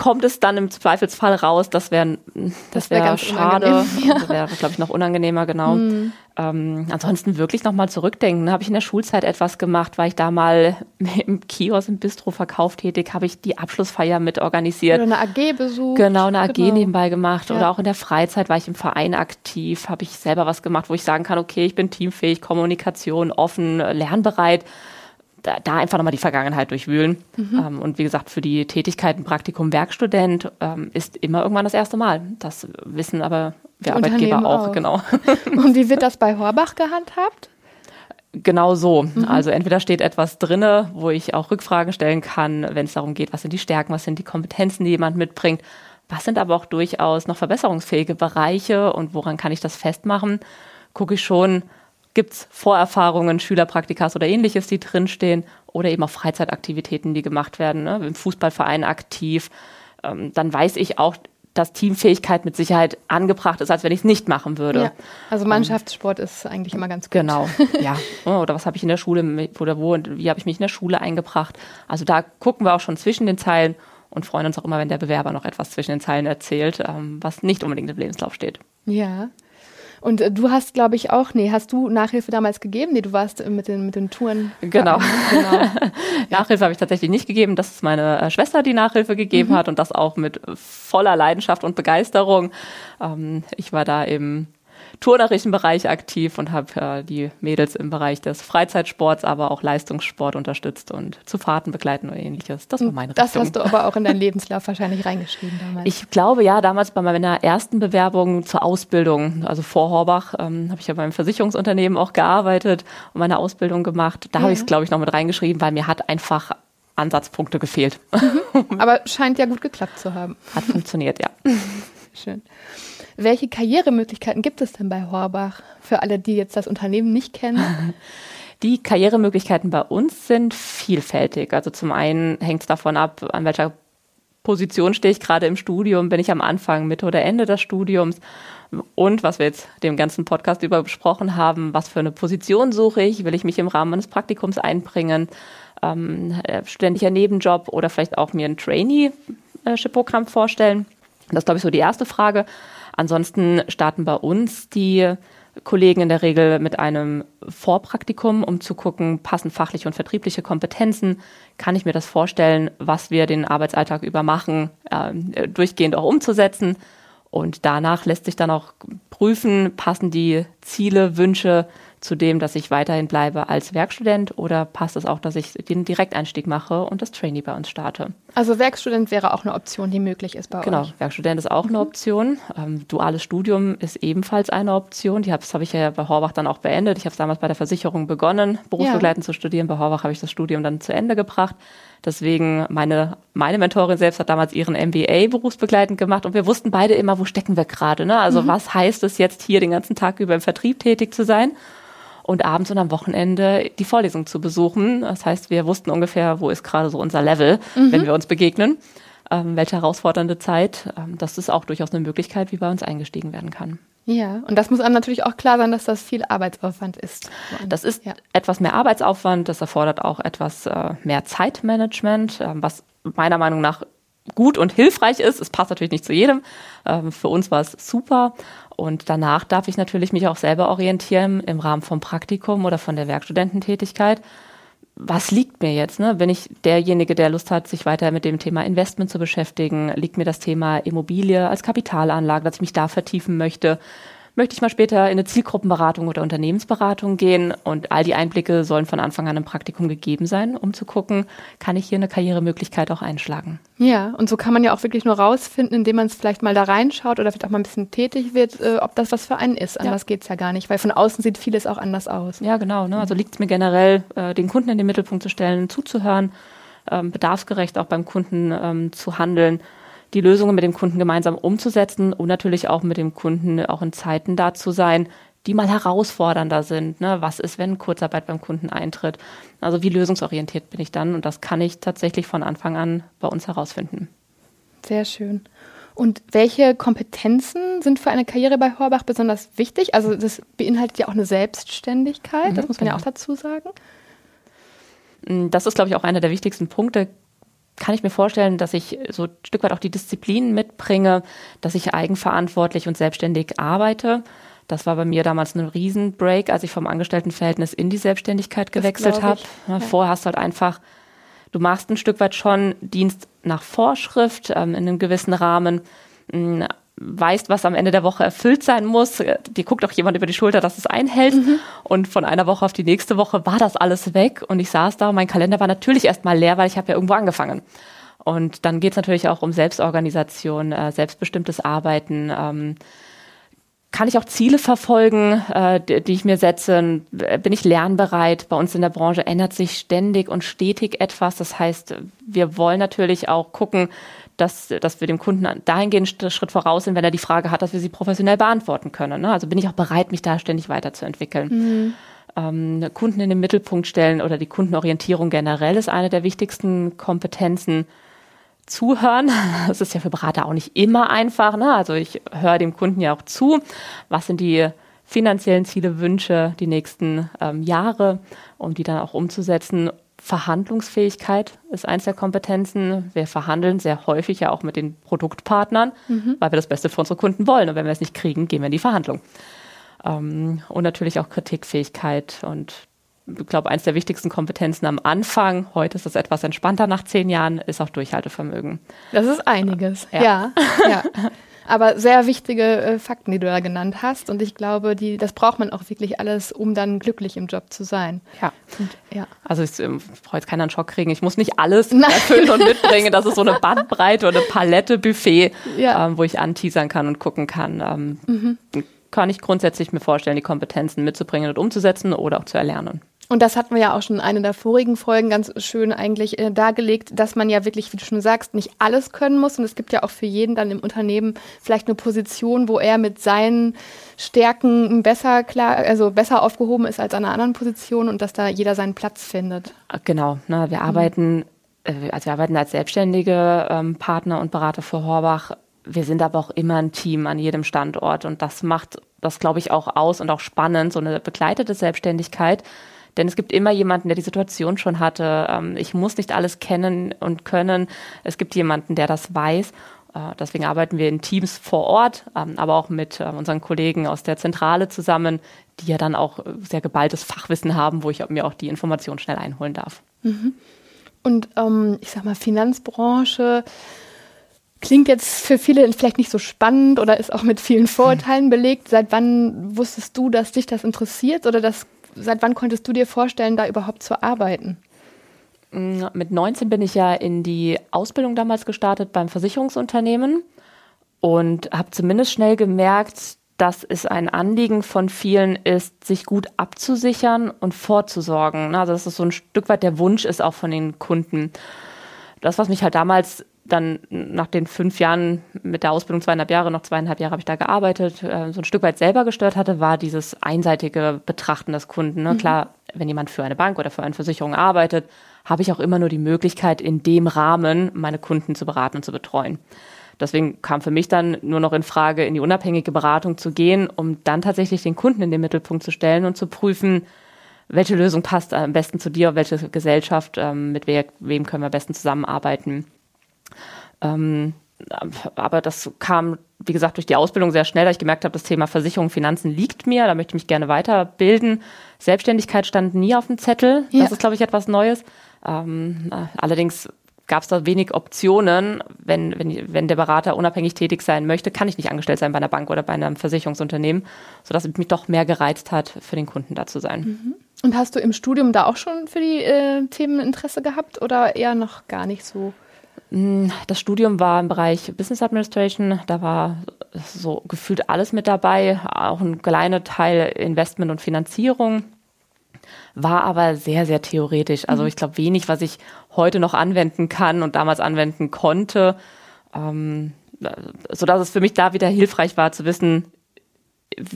kommt es dann im Zweifelsfall raus, das wäre das Das wär wär ganz schade, ja. das wäre glaube ich noch unangenehmer genau. Ähm, ansonsten wirklich noch mal zurückdenken. Habe ich in der Schulzeit etwas gemacht? War ich da mal im Kiosk im Bistro Verkauf tätig? Habe ich die Abschlussfeier mit organisiert? Oder eine AG besucht? Genau, eine AG Genau. nebenbei gemacht. Ja. Oder auch in der Freizeit war ich im Verein aktiv, habe ich selber was gemacht, wo ich sagen kann, okay, ich bin teamfähig, Kommunikation, offen, lernbereit. Da, da einfach nochmal die Vergangenheit durchwühlen. Mhm. Ähm, und wie gesagt, für die Tätigkeiten Praktikum Werkstudent ähm, ist immer irgendwann das erste Mal. Das wissen aber wir Arbeitgeber auch, auch. genau. Und wie wird das bei Horbach gehandhabt? Genau so. Mhm. Also entweder steht etwas drinne, wo ich auch Rückfragen stellen kann, wenn es darum geht, was sind die Stärken, was sind die Kompetenzen, die jemand mitbringt, was sind aber auch durchaus noch verbesserungsfähige Bereiche und woran kann ich das festmachen, gucke ich schon, gibt es Vorerfahrungen, Schülerpraktikas oder ähnliches, die drinstehen oder eben auch Freizeitaktivitäten, die gemacht werden, ne? im Fußballverein aktiv, ähm, dann weiß ich auch, dass Teamfähigkeit mit Sicherheit angebracht ist, als wenn ich es nicht machen würde. Ja. Also Mannschaftssport ist eigentlich immer ganz gut. Genau, ja. Oder was habe ich in der Schule oder wo und wie habe ich mich in der Schule eingebracht? Also da gucken wir auch schon zwischen den Zeilen und freuen uns auch immer, wenn der Bewerber noch etwas zwischen den Zeilen erzählt, ähm, was nicht unbedingt im Lebenslauf steht. Ja. Und äh, du hast, glaube ich, auch, nee, hast du Nachhilfe damals gegeben? Nee, du warst äh, mit den, mit den Touren. Genau. genau. Nachhilfe habe ich tatsächlich nicht gegeben. Das ist meine äh, Schwester, die Nachhilfe gegeben hat und das auch mit voller Leidenschaft und Begeisterung. Ähm, ich war da im turnerischen Bereich aktiv und habe äh, die Mädels im Bereich des Freizeitsports, aber auch Leistungssport unterstützt und zu Fahrten begleiten oder ähnliches. Das war meine das Richtung. Das hast du aber auch in deinen Lebenslauf wahrscheinlich reingeschrieben damals. Ich glaube ja, damals bei meiner ersten Bewerbung zur Ausbildung, also vor Horbach, ähm, habe ich ja beim Versicherungsunternehmen auch gearbeitet und meine Ausbildung gemacht. Da ja. habe ich es, glaube ich, noch mit reingeschrieben, weil mir hat einfach Ansatzpunkte gefehlt. Mhm. Aber scheint ja gut geklappt zu haben. Hat funktioniert, ja. Schön. Welche Karrieremöglichkeiten gibt es denn bei Horbach für alle, die jetzt das Unternehmen nicht kennen? Die Karrieremöglichkeiten bei uns sind vielfältig. Also zum einen hängt es davon ab, an welcher Position stehe ich gerade im Studium, bin ich am Anfang, Mitte oder Ende des Studiums und was wir jetzt dem ganzen Podcast über besprochen haben, was für eine Position suche ich, will ich mich im Rahmen eines Praktikums einbringen, ähm, äh, ständiger Nebenjob oder vielleicht auch mir ein Traineeship-Programm vorstellen. Das ist, glaube ich, so die erste Frage. Ansonsten starten bei uns die Kollegen in der Regel mit einem Vorpraktikum, um zu gucken, passen fachliche und vertriebliche Kompetenzen, kann ich mir das vorstellen, was wir den Arbeitsalltag über machen, äh, durchgehend auch umzusetzen. Und danach lässt sich dann auch prüfen, passen die Ziele, Wünsche zu dem, dass ich weiterhin bleibe als Werkstudent oder passt es auch, dass ich den Direkteinstieg mache und das Trainee bei uns starte? Also Werkstudent wäre auch eine Option, die möglich ist bei genau, euch. Genau, Werkstudent ist auch mhm. eine Option. Ähm, duales Studium ist ebenfalls eine Option. Die habe hab ich ja bei Horbach dann auch beendet. Ich habe damals bei der Versicherung begonnen, berufsbegleitend ja. zu studieren. Bei Horbach habe ich das Studium dann zu Ende gebracht. Deswegen, meine, meine Mentorin selbst hat damals ihren MBA berufsbegleitend gemacht und wir wussten beide immer, wo stecken wir gerade. Ne? Also mhm. was heißt es jetzt hier den ganzen Tag über im Vertrieb tätig zu sein? Und abends und am Wochenende die Vorlesung zu besuchen. Das heißt, wir wussten ungefähr, wo ist gerade so unser Level, mhm. wenn wir uns begegnen. Ähm, welche herausfordernde Zeit. Ähm, das ist auch durchaus eine Möglichkeit, wie bei uns eingestiegen werden kann. Ja, und das muss einem natürlich auch klar sein, dass das viel Arbeitsaufwand ist. Das ist ja. etwas mehr Arbeitsaufwand, das erfordert auch etwas äh, mehr Zeitmanagement, äh, was meiner Meinung nach gut und hilfreich ist. Es passt natürlich nicht zu jedem. Ähm, für uns war es super. Und danach darf ich natürlich mich auch selber orientieren im Rahmen vom Praktikum oder von der Werkstudententätigkeit. Was liegt mir jetzt? Ne? Bin ich derjenige, der Lust hat, sich weiter mit dem Thema Investment zu beschäftigen? Liegt mir das Thema Immobilie als Kapitalanlage, dass ich mich da vertiefen möchte? Möchte ich mal später in eine Zielgruppenberatung oder Unternehmensberatung gehen. Und all die Einblicke sollen von Anfang an im Praktikum gegeben sein, um zu gucken, kann ich hier eine Karrieremöglichkeit auch einschlagen. Ja, und so kann man ja auch wirklich nur rausfinden, indem man es vielleicht mal da reinschaut oder vielleicht auch mal ein bisschen tätig wird, äh, ob das was für einen ist. Anders ja. geht es ja gar nicht, weil von außen sieht vieles auch anders aus. Ja, genau. Ne? Also liegt es mir generell, äh, den Kunden in den Mittelpunkt zu stellen, zuzuhören, ähm, bedarfsgerecht auch beim Kunden ähm, zu handeln die Lösungen mit dem Kunden gemeinsam umzusetzen und natürlich auch mit dem Kunden auch in Zeiten da zu sein, die mal herausfordernder sind. Ne? Was ist, wenn Kurzarbeit beim Kunden eintritt? Also wie lösungsorientiert bin ich dann? Und das kann ich tatsächlich von Anfang an bei uns herausfinden. Sehr schön. Und welche Kompetenzen sind für eine Karriere bei Horbach besonders wichtig? Also das beinhaltet ja auch eine Selbstständigkeit, das mhm, muss man genau. ja auch dazu sagen. Das ist, glaube ich, auch einer der wichtigsten Punkte kann ich mir vorstellen, dass ich so ein Stück weit auch die Disziplin mitbringe, dass ich eigenverantwortlich und selbstständig arbeite. Das war bei mir damals ein Riesenbreak, als ich vom Angestelltenverhältnis in die Selbstständigkeit gewechselt habe. Ja. Vorher hast du halt einfach, du machst ein Stück weit schon Dienst nach Vorschrift ähm, in einem gewissen Rahmen, hm, weißt, was am Ende der Woche erfüllt sein muss. Dir guckt auch jemand über die Schulter, dass es einhält. Mhm. Und von einer Woche auf die nächste Woche war das alles weg. Und ich saß da und mein Kalender war natürlich erstmal leer, weil ich habe ja irgendwo angefangen. Und dann geht es natürlich auch um Selbstorganisation, äh, selbstbestimmtes Arbeiten. Ähm, kann ich auch Ziele verfolgen, äh, die, die, ich mir setze? Bin ich lernbereit? Bei uns in der Branche ändert sich ständig und stetig etwas. Das heißt, wir wollen natürlich auch gucken, dass, dass wir dem Kunden dahingehend einen Schritt voraus sind, wenn er die Frage hat, dass wir sie professionell beantworten können. Ne? Also bin ich auch bereit, mich da ständig weiterzuentwickeln. Mhm. Ähm, Kunden in den Mittelpunkt stellen oder die Kundenorientierung generell ist eine der wichtigsten Kompetenzen. Zuhören, das ist ja für Berater auch nicht immer einfach. Ne? Also ich höre dem Kunden ja auch zu. Was sind die finanziellen Ziele, Wünsche die nächsten ähm, Jahre, um die dann auch umzusetzen Verhandlungsfähigkeit ist eins der Kompetenzen. Wir verhandeln sehr häufig ja auch mit den Produktpartnern, mhm. weil wir das Beste für unsere Kunden wollen. Und wenn wir es nicht kriegen, gehen wir in die Verhandlung. Ähm, und natürlich auch Kritikfähigkeit. Und ich glaube, eins der wichtigsten Kompetenzen am Anfang, heute ist es etwas entspannter nach zehn Jahren, ist auch Durchhaltevermögen. Das ist einiges. Ja. ja. ja. Aber sehr wichtige äh, Fakten, die du da genannt hast. Und ich glaube, die, das braucht man auch wirklich alles, um dann glücklich im Job zu sein. Ja. Und, ja. Also ich ähm, brauche jetzt keinen Schock kriegen. Ich muss nicht alles Nein. erfüllen und mitbringen. Das ist so eine Bandbreite oder eine Palette Buffet, ja. ähm, wo ich anteasern kann und gucken kann. Ähm, mhm. Kann ich grundsätzlich mir vorstellen, die Kompetenzen mitzubringen und umzusetzen oder auch zu erlernen. Und das hatten wir ja auch schon in einer der vorigen Folgen ganz schön eigentlich äh, dargelegt, dass man ja wirklich, wie du schon sagst, nicht alles können muss. Und es gibt ja auch für jeden dann im Unternehmen vielleicht eine Position, wo er mit seinen Stärken besser klar, also besser aufgehoben ist als an einer anderen Position und dass da jeder seinen Platz findet. Genau. Ne, wir arbeiten, äh, also wir arbeiten als selbstständige ähm, Partner und Berater für Horbach. Wir sind aber auch immer ein Team an jedem Standort und das macht das, glaube ich, auch aus und auch spannend, so eine begleitete Selbstständigkeit denn es gibt immer jemanden, der die Situation schon hatte. Ähm, ich muss nicht alles kennen und können. Es gibt jemanden, der das weiß. Äh, deswegen arbeiten wir in Teams vor Ort, ähm, aber auch mit äh, unseren Kollegen aus der Zentrale zusammen, die ja dann auch sehr geballtes Fachwissen haben, wo ich mir auch die Informationen schnell einholen darf. Mhm. Und ähm, ich sag mal, Finanzbranche klingt jetzt für viele vielleicht nicht so spannend oder ist auch mit vielen Vorurteilen belegt. Seit wann wusstest du, dass dich das interessiert oder das seit wann konntest du dir vorstellen, da überhaupt zu arbeiten? Mm, mit 19 bin ich ja in die Ausbildung damals gestartet beim Versicherungsunternehmen und habe zumindest schnell gemerkt, dass es ein Anliegen von vielen ist, sich gut abzusichern und vorzusorgen. Also dass es so ein Stück weit der Wunsch ist auch von den Kunden. Das, was mich halt damals dann nach den fünf Jahren mit der Ausbildung, zweieinhalb Jahre, noch zweieinhalb Jahre habe ich da gearbeitet, äh, so ein Stück weit selber gestört hatte, war dieses einseitige Betrachten des Kunden. Ne? Mhm. Klar, wenn jemand für eine Bank oder für eine Versicherung arbeitet, habe ich auch immer nur die Möglichkeit, in dem Rahmen meine Kunden zu beraten und zu betreuen. Deswegen kam für mich dann nur noch in Frage, in die unabhängige Beratung zu gehen, um dann tatsächlich den Kunden in den Mittelpunkt zu stellen und zu prüfen, welche Lösung passt am besten zu dir, welche Gesellschaft, ähm, mit wem können wir am besten zusammenarbeiten. Ähm, aber das kam, wie gesagt, durch die Ausbildung sehr schnell, da ich gemerkt habe, das Thema Versicherung, Finanzen liegt mir, da möchte ich mich gerne weiterbilden. Selbstständigkeit stand nie auf dem Zettel. Ja. Das ist, glaube ich, etwas Neues. Ähm, allerdings gab es da wenig Optionen. Wenn, wenn, wenn der Berater unabhängig tätig sein möchte, kann ich nicht angestellt sein bei einer Bank oder bei einem Versicherungsunternehmen, sodass es mich doch mehr gereizt hat, für den Kunden da zu sein. Mhm. Und hast du im Studium da auch schon für die äh, Themen Interesse gehabt oder eher noch gar nicht so? Hm, das Studium war im Bereich Business Administration. Da war so gefühlt alles mit dabei, auch ein kleiner Teil Investment und Finanzierung. War aber sehr, sehr theoretisch. Also mhm. ich glaube wenig, was ich heute noch anwenden kann und damals anwenden konnte. Ähm, sodass es für mich da wieder hilfreich war zu wissen,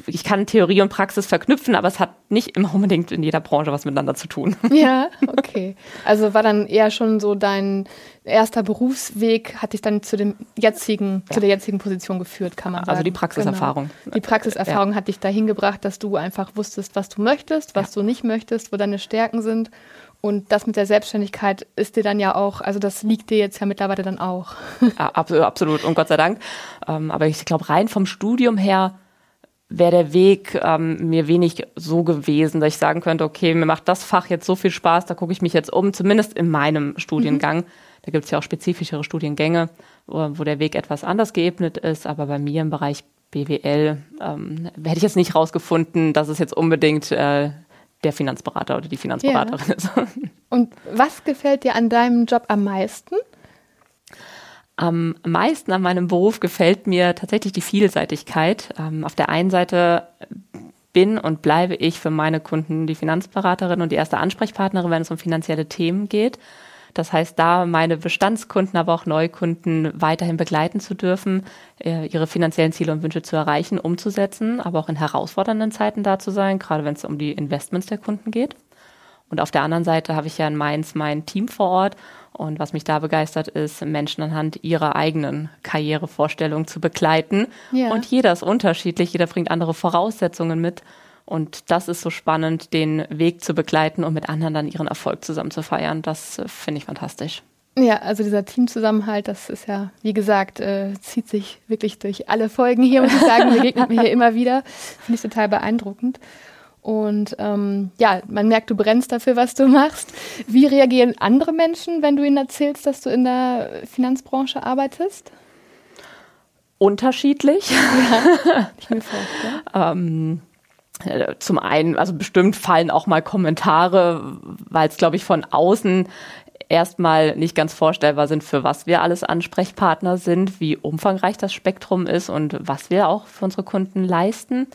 ich kann Theorie und Praxis verknüpfen, aber es hat nicht immer unbedingt in jeder Branche was miteinander zu tun. Ja, okay. Also war dann eher schon so dein erster Berufsweg, hat dich dann zu dem jetzigen, ja. zu der jetzigen Position geführt, kann man also sagen. Also die Praxiserfahrung. Genau. Die Praxiserfahrung ja. hat dich dahin gebracht, dass du einfach wusstest, was du möchtest, was ja. du nicht möchtest, wo deine Stärken sind. Und das mit der Selbstständigkeit ist dir dann ja auch, also das liegt dir jetzt ja mittlerweile dann auch. Absolut, und Gott sei Dank. Ähm, aber ich glaube, rein vom Studium her wäre der Weg ähm, mir wenig so gewesen, dass ich sagen könnte, okay, mir macht das Fach jetzt so viel Spaß, da gucke ich mich jetzt um, zumindest in meinem Studiengang. Mhm. Da gibt es ja auch spezifischere Studiengänge, wo, wo, der Weg etwas anders geebnet ist, aber bei mir im Bereich BWL ähm, hätte ich jetzt nicht rausgefunden, dass es jetzt unbedingt äh, der Finanzberater oder die Finanzberaterin ja. ist. Und was gefällt dir an deinem Job am meisten? Am meisten an meinem Beruf gefällt mir tatsächlich die Vielseitigkeit. Ähm, auf der einen Seite bin und bleibe ich für meine Kunden die Finanzberaterin und die erste Ansprechpartnerin, wenn es um finanzielle Themen geht. Das heißt, da meine Bestandskunden, aber auch Neukunden weiterhin begleiten zu dürfen, äh, ihre finanziellen Ziele und Wünsche zu erreichen, umzusetzen, aber auch in herausfordernden Zeiten da zu sein, gerade wenn es um die Investments der Kunden geht. Und auf der anderen Seite habe ich ja in Mainz mein Team vor Ort und was mich da begeistert, ist, Menschen anhand ihrer eigenen Karrierevorstellungen zu begleiten. Ja. Und jeder ist unterschiedlich, jeder bringt andere Voraussetzungen mit. Und das ist so spannend, den Weg zu begleiten und mit anderen dann ihren Erfolg zusammen zu feiern. Das äh, finde ich fantastisch. Ja, also dieser Teamzusammenhalt, das ist ja, wie gesagt, äh, zieht sich wirklich durch alle Folgen hier, muss ich sagen, begegnet mir hier immer wieder. Finde ich total beeindruckend. Und ähm, ja, man merkt, du brennst dafür, was du machst. Wie reagieren andere Menschen, wenn du ihnen erzählst, dass du in der Finanzbranche arbeitest? unterschiedlich. Ja, ich mir ähm, äh, zum einen, also bestimmt fallen auch mal Kommentare, weil es, glaube ich, von außen erstmal nicht ganz vorstellbar sind, für was wir alles Ansprechpartner sind, wie umfangreich das Spektrum ist und was wir auch für unsere Kunden leisten.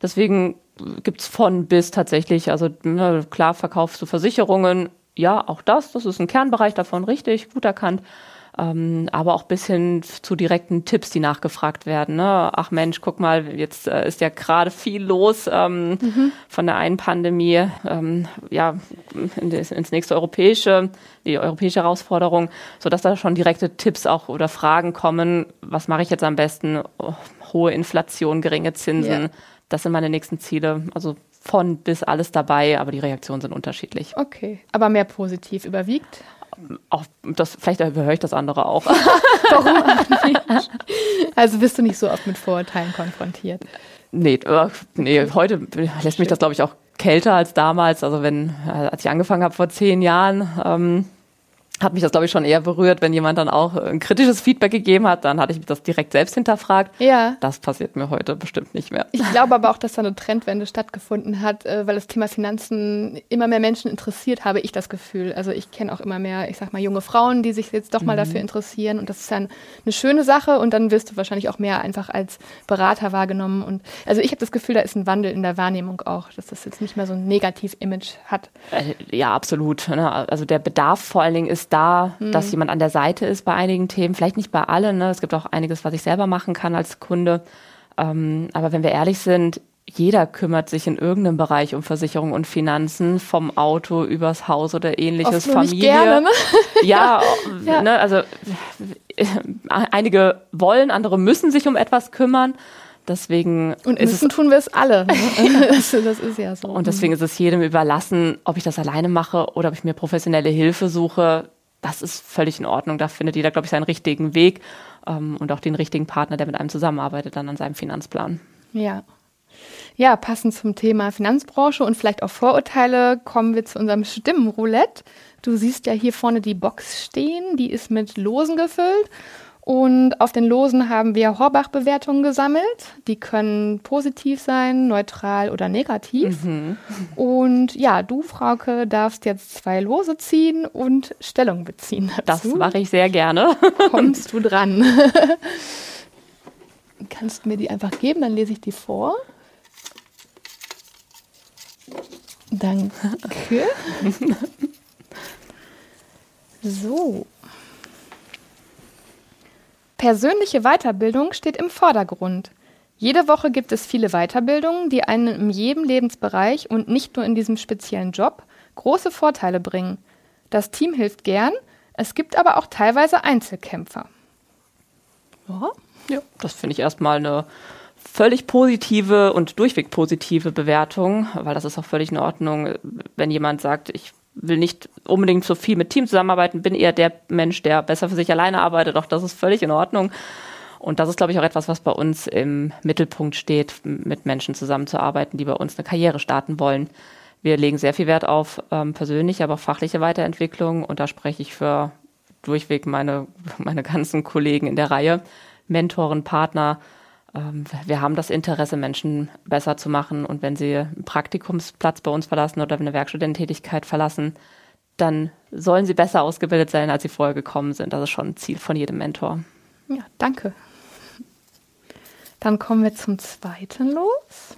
Deswegen gibt es von bis tatsächlich, also ne, klar, verkaufst du Versicherungen, ja, auch das, das ist ein Kernbereich davon, richtig, gut erkannt ähm, aber auch bis hin zu direkten Tipps, die nachgefragt werden. Ne? Ach Mensch, guck mal, jetzt äh, ist ja gerade viel los ähm, mhm. von der einen Pandemie ähm, ja, in das, ins nächste europäische, die europäische Herausforderung, so dass da schon direkte Tipps auch oder Fragen kommen. Was mache ich jetzt am besten? Oh, hohe Inflation, geringe Zinsen. Ja. Das sind meine nächsten Ziele. Also von bis alles dabei, aber die Reaktionen sind unterschiedlich. Okay, aber mehr positiv überwiegt? auch das, vielleicht höre ich das andere auch. Warum Also bist du nicht so oft mit Vorurteilen konfrontiert? Nee, äh, nee heute lässt mich das, glaube ich, auch kälter als damals. Also wenn, äh, als ich angefangen habe vor zehn Jahren, ähm, hat mich das, glaube ich, schon eher berührt, wenn jemand dann auch ein kritisches Feedback gegeben hat, dann hatte ich das direkt selbst hinterfragt. Ja. Das passiert mir heute bestimmt nicht mehr. Ich glaube aber auch, dass da eine Trendwende stattgefunden hat, äh, weil das Thema Finanzen immer mehr Menschen interessiert, habe ich das Gefühl. Also ich kenne auch immer mehr, ich sag mal, junge Frauen, die sich jetzt doch mal mhm. dafür interessieren und das ist dann eine schöne Sache und dann wirst du wahrscheinlich auch mehr einfach als Berater wahrgenommen und also ich habe das Gefühl, da ist ein Wandel in der Wahrnehmung auch, dass das jetzt nicht mehr so ein Negativ-Image hat. Äh, ja, absolut. Ne? Also der Bedarf vor allen Dingen ist ist da, mhm. dass jemand an der Seite ist bei einigen Themen, vielleicht nicht bei allen. Ne? Es gibt auch einiges, was ich selber machen kann als Kunde. Ähm, aber wenn wir ehrlich sind, jeder kümmert sich in irgendeinem Bereich um Versicherung und Finanzen, vom Auto übers Haus oder ähnliches, Oft Familie. Gerne, ne? ja, ja. Ne, also einige wollen, andere müssen sich um etwas kümmern. Deswegen und müssen tun wir es alle. Ne? das, das, ist ja so. Und deswegen ist es jedem überlassen, ob ich das alleine mache oder ob ich mir professionelle Hilfe suche. Das ist völlig in Ordnung. Da findet jeder, glaube ich, seinen richtigen Weg ähm, und auch den richtigen Partner, der mit einem zusammenarbeitet, dann an seinem Finanzplan. Ja. Ja, passend zum Thema Finanzbranche und vielleicht auch Vorurteile kommen wir zu unserem Stimmenroulette. Du siehst ja hier vorne die Box stehen, die ist mit Losen gefüllt. Und auf den Losen haben wir Horbach-Bewertungen gesammelt. Die können positiv sein, neutral oder negativ. Mhm. Und ja, du, Frauke, darfst jetzt zwei Lose ziehen und Stellung beziehen dazu. Das mache ich sehr gerne. Kommst du dran? Kannst du mir die einfach geben, dann lese ich die vor. Danke. So, Persönliche Weiterbildung steht im Vordergrund. Jede Woche gibt es viele Weiterbildungen, die einen in jedem Lebensbereich und nicht nur in diesem speziellen Job große Vorteile bringen. Das Team hilft gern, es gibt aber auch teilweise Einzelkämpfer. Ja, ja das finde ich erstmal eine völlig positive und durchweg positive Bewertung, weil das ist auch völlig in Ordnung, wenn jemand sagt, ich will nicht unbedingt so viel mit Team zusammenarbeiten, bin eher der Mensch, der besser für sich alleine arbeitet. Auch das ist völlig in Ordnung. Und das ist, glaube ich, auch etwas, was bei uns im Mittelpunkt steht, mit Menschen zusammenzuarbeiten, die bei uns eine Karriere starten wollen. Wir legen sehr viel Wert auf ähm, persönliche, aber auch fachliche Weiterentwicklung. Und da spreche ich für durchweg meine, meine ganzen Kollegen in der Reihe, Mentoren, Partner, wir haben das Interesse, Menschen besser zu machen. Und wenn sie einen Praktikumsplatz bei uns verlassen oder eine Werkstudententätigkeit verlassen, dann sollen sie besser ausgebildet sein, als sie vorher gekommen sind. Das ist schon ein Ziel von jedem Mentor. Ja, danke. Dann kommen wir zum zweiten los.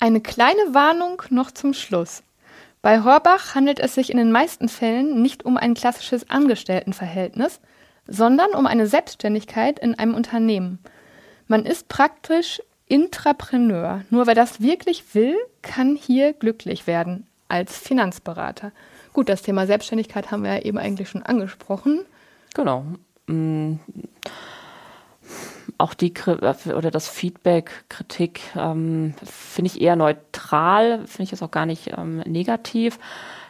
Eine kleine Warnung noch zum Schluss. Bei Horbach handelt es sich in den meisten Fällen nicht um ein klassisches Angestelltenverhältnis, sondern um eine Selbstständigkeit in einem Unternehmen – man ist praktisch Intrapreneur. Nur wer das wirklich will, kann hier glücklich werden als Finanzberater. Gut, das Thema Selbstständigkeit haben wir ja eben eigentlich schon angesprochen. Genau. Mm. Auch die oder das Feedback, Kritik ähm, finde ich eher neutral, finde ich jetzt auch gar nicht ähm, negativ.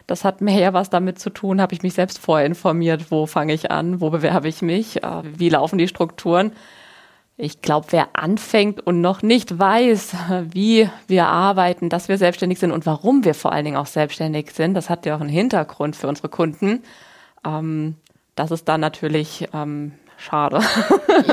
Das hat mehr ja was damit zu tun, habe ich mich selbst vorher informiert, wo fange ich an, wo bewerbe ich mich, äh, wie laufen die Strukturen ich glaube, wer anfängt und noch nicht weiß, wie wir arbeiten, dass wir selbstständig sind und warum wir vor allen Dingen auch selbstständig sind, das hat ja auch einen Hintergrund für unsere Kunden. Ähm, das ist dann natürlich ähm, schade.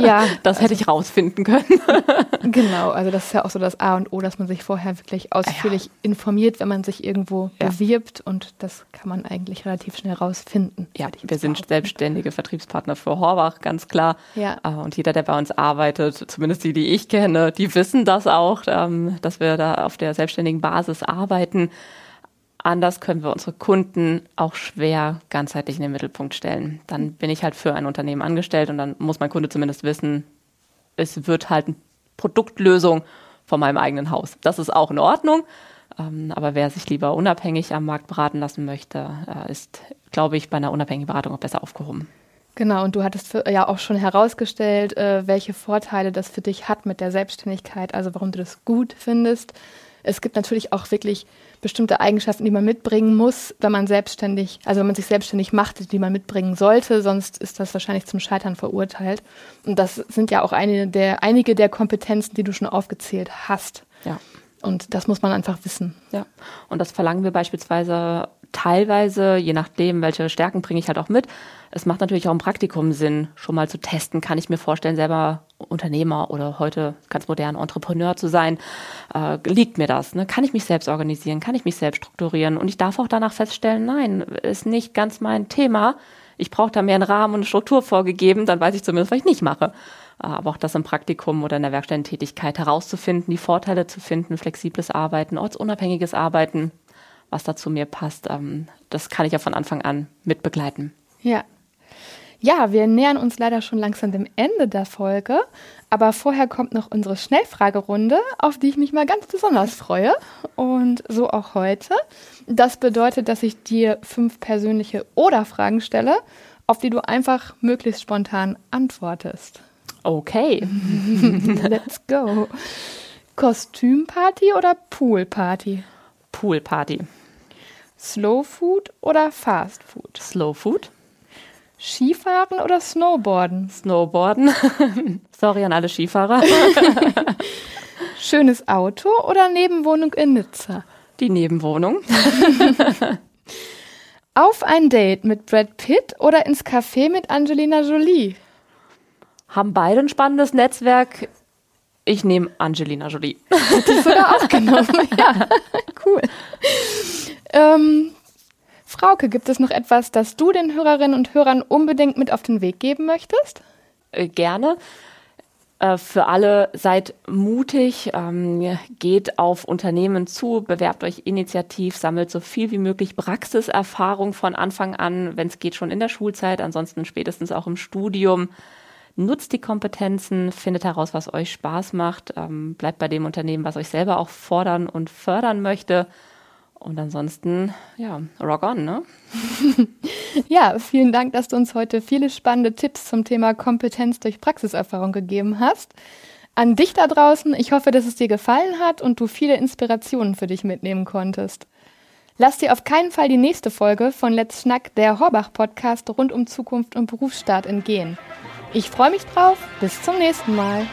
Ja. das hätte ich rausfinden können. genau, also das ist ja auch so das A und O, dass man sich vorher wirklich ausführlich ja. informiert, wenn man sich irgendwo ja. bewirbt und das kann man eigentlich relativ schnell rausfinden. Ja, wir sind selbstständige Vertriebspartner für Horbach, ganz klar. Ja. Äh, und jeder, der bei uns arbeitet, zumindest die, die ich kenne, die wissen das auch, ähm, dass wir da auf der selbstständigen Basis arbeiten. Anders können wir unsere Kunden auch schwer ganzheitlich in den Mittelpunkt stellen. Dann bin ich halt für ein Unternehmen angestellt und dann muss mein Kunde zumindest wissen, es wird halt eine Produktlösung von meinem eigenen Haus. Das ist auch in Ordnung. Ähm, aber wer sich lieber unabhängig am Markt beraten lassen möchte, äh, ist, glaube ich, bei einer unabhängigen Beratung auch besser aufgehoben. Genau, und du hattest ja auch schon herausgestellt, äh, welche Vorteile das für dich hat mit der Selbstständigkeit, also warum du das gut findest. Es gibt natürlich auch wirklich bestimmte Eigenschaften, die man mitbringen muss, wenn man selbstständig, also wenn man sich selbstständig macht, die man mitbringen sollte, sonst ist das wahrscheinlich zum Scheitern verurteilt. Und das sind ja auch einige der, einige der Kompetenzen, die du schon aufgezählt hast. Ja. Und das muss man einfach wissen. Ja. Und das verlangen wir beispielsweise teilweise, je nachdem, welche Stärken bringe ich halt auch mit. Es macht natürlich auch im Praktikum Sinn, schon mal zu testen. Kann ich mir vorstellen, selber Unternehmer oder heute ganz modern Entrepreneur zu sein? Äh, liegt mir das? Ne? Kann ich mich selbst organisieren? Kann ich mich selbst strukturieren? Und ich darf auch danach feststellen, nein, ist nicht ganz mein Thema. Ich brauche da mehr einen Rahmen und eine Struktur vorgegeben, dann weiß ich zumindest, was ich nicht mache. Aber auch das im Praktikum oder in der Werkstättentätigkeit herauszufinden, die Vorteile zu finden, flexibles Arbeiten, ortsunabhängiges Arbeiten, was da zu mir passt, ähm, das kann ich ja von Anfang an mitbegleiten. Ja. Ja, wir nähern uns leider schon langsam dem Ende der Folge, aber vorher kommt noch unsere Schnellfragerunde, auf die ich mich mal ganz besonders freue und so auch heute. Das bedeutet, dass ich dir fünf persönliche Oder-Fragen stelle, auf die du einfach möglichst spontan antwortest. Okay. Let's go. Kostümparty oder Poolparty? Poolparty. Slow Food oder Fast Food? Slow Food. Skifahren oder Snowboarden? Snowboarden. Sorry an alle Skifahrer. Schönes Auto oder Nebenwohnung in Nizza? Die Nebenwohnung. Auf ein Date mit Brad Pitt oder ins Café mit Angelina Jolie? Haben beide ein spannendes Netzwerk. Ich nehme Angelina Jolie. Ich sogar auch genommen. ja, cool. Ähm, Frauke, gibt es noch etwas, das du den Hörerinnen und Hörern unbedingt mit auf den Weg geben möchtest? Äh, gerne. Äh, für alle seid mutig, ähm, geht auf Unternehmen zu, bewerbt euch initiativ, sammelt so viel wie möglich Praxiserfahrung von Anfang an, wenn es geht schon in der Schulzeit, ansonsten spätestens auch im Studium. Nutzt die Kompetenzen, findet heraus, was euch Spaß macht, ähm, bleibt bei dem Unternehmen, was euch selber auch fordern und fördern möchte. Und ansonsten, ja, rock on, ne? ja, vielen Dank, dass du uns heute viele spannende Tipps zum Thema Kompetenz durch Praxiserfahrung gegeben hast. An dich da draußen, ich hoffe, dass es dir gefallen hat und du viele Inspirationen für dich mitnehmen konntest. Lass dir auf keinen Fall die nächste Folge von Let's Schnack, der Horbach-Podcast rund um Zukunft und Berufsstart entgehen. Ich freue mich drauf. Bis zum nächsten Mal.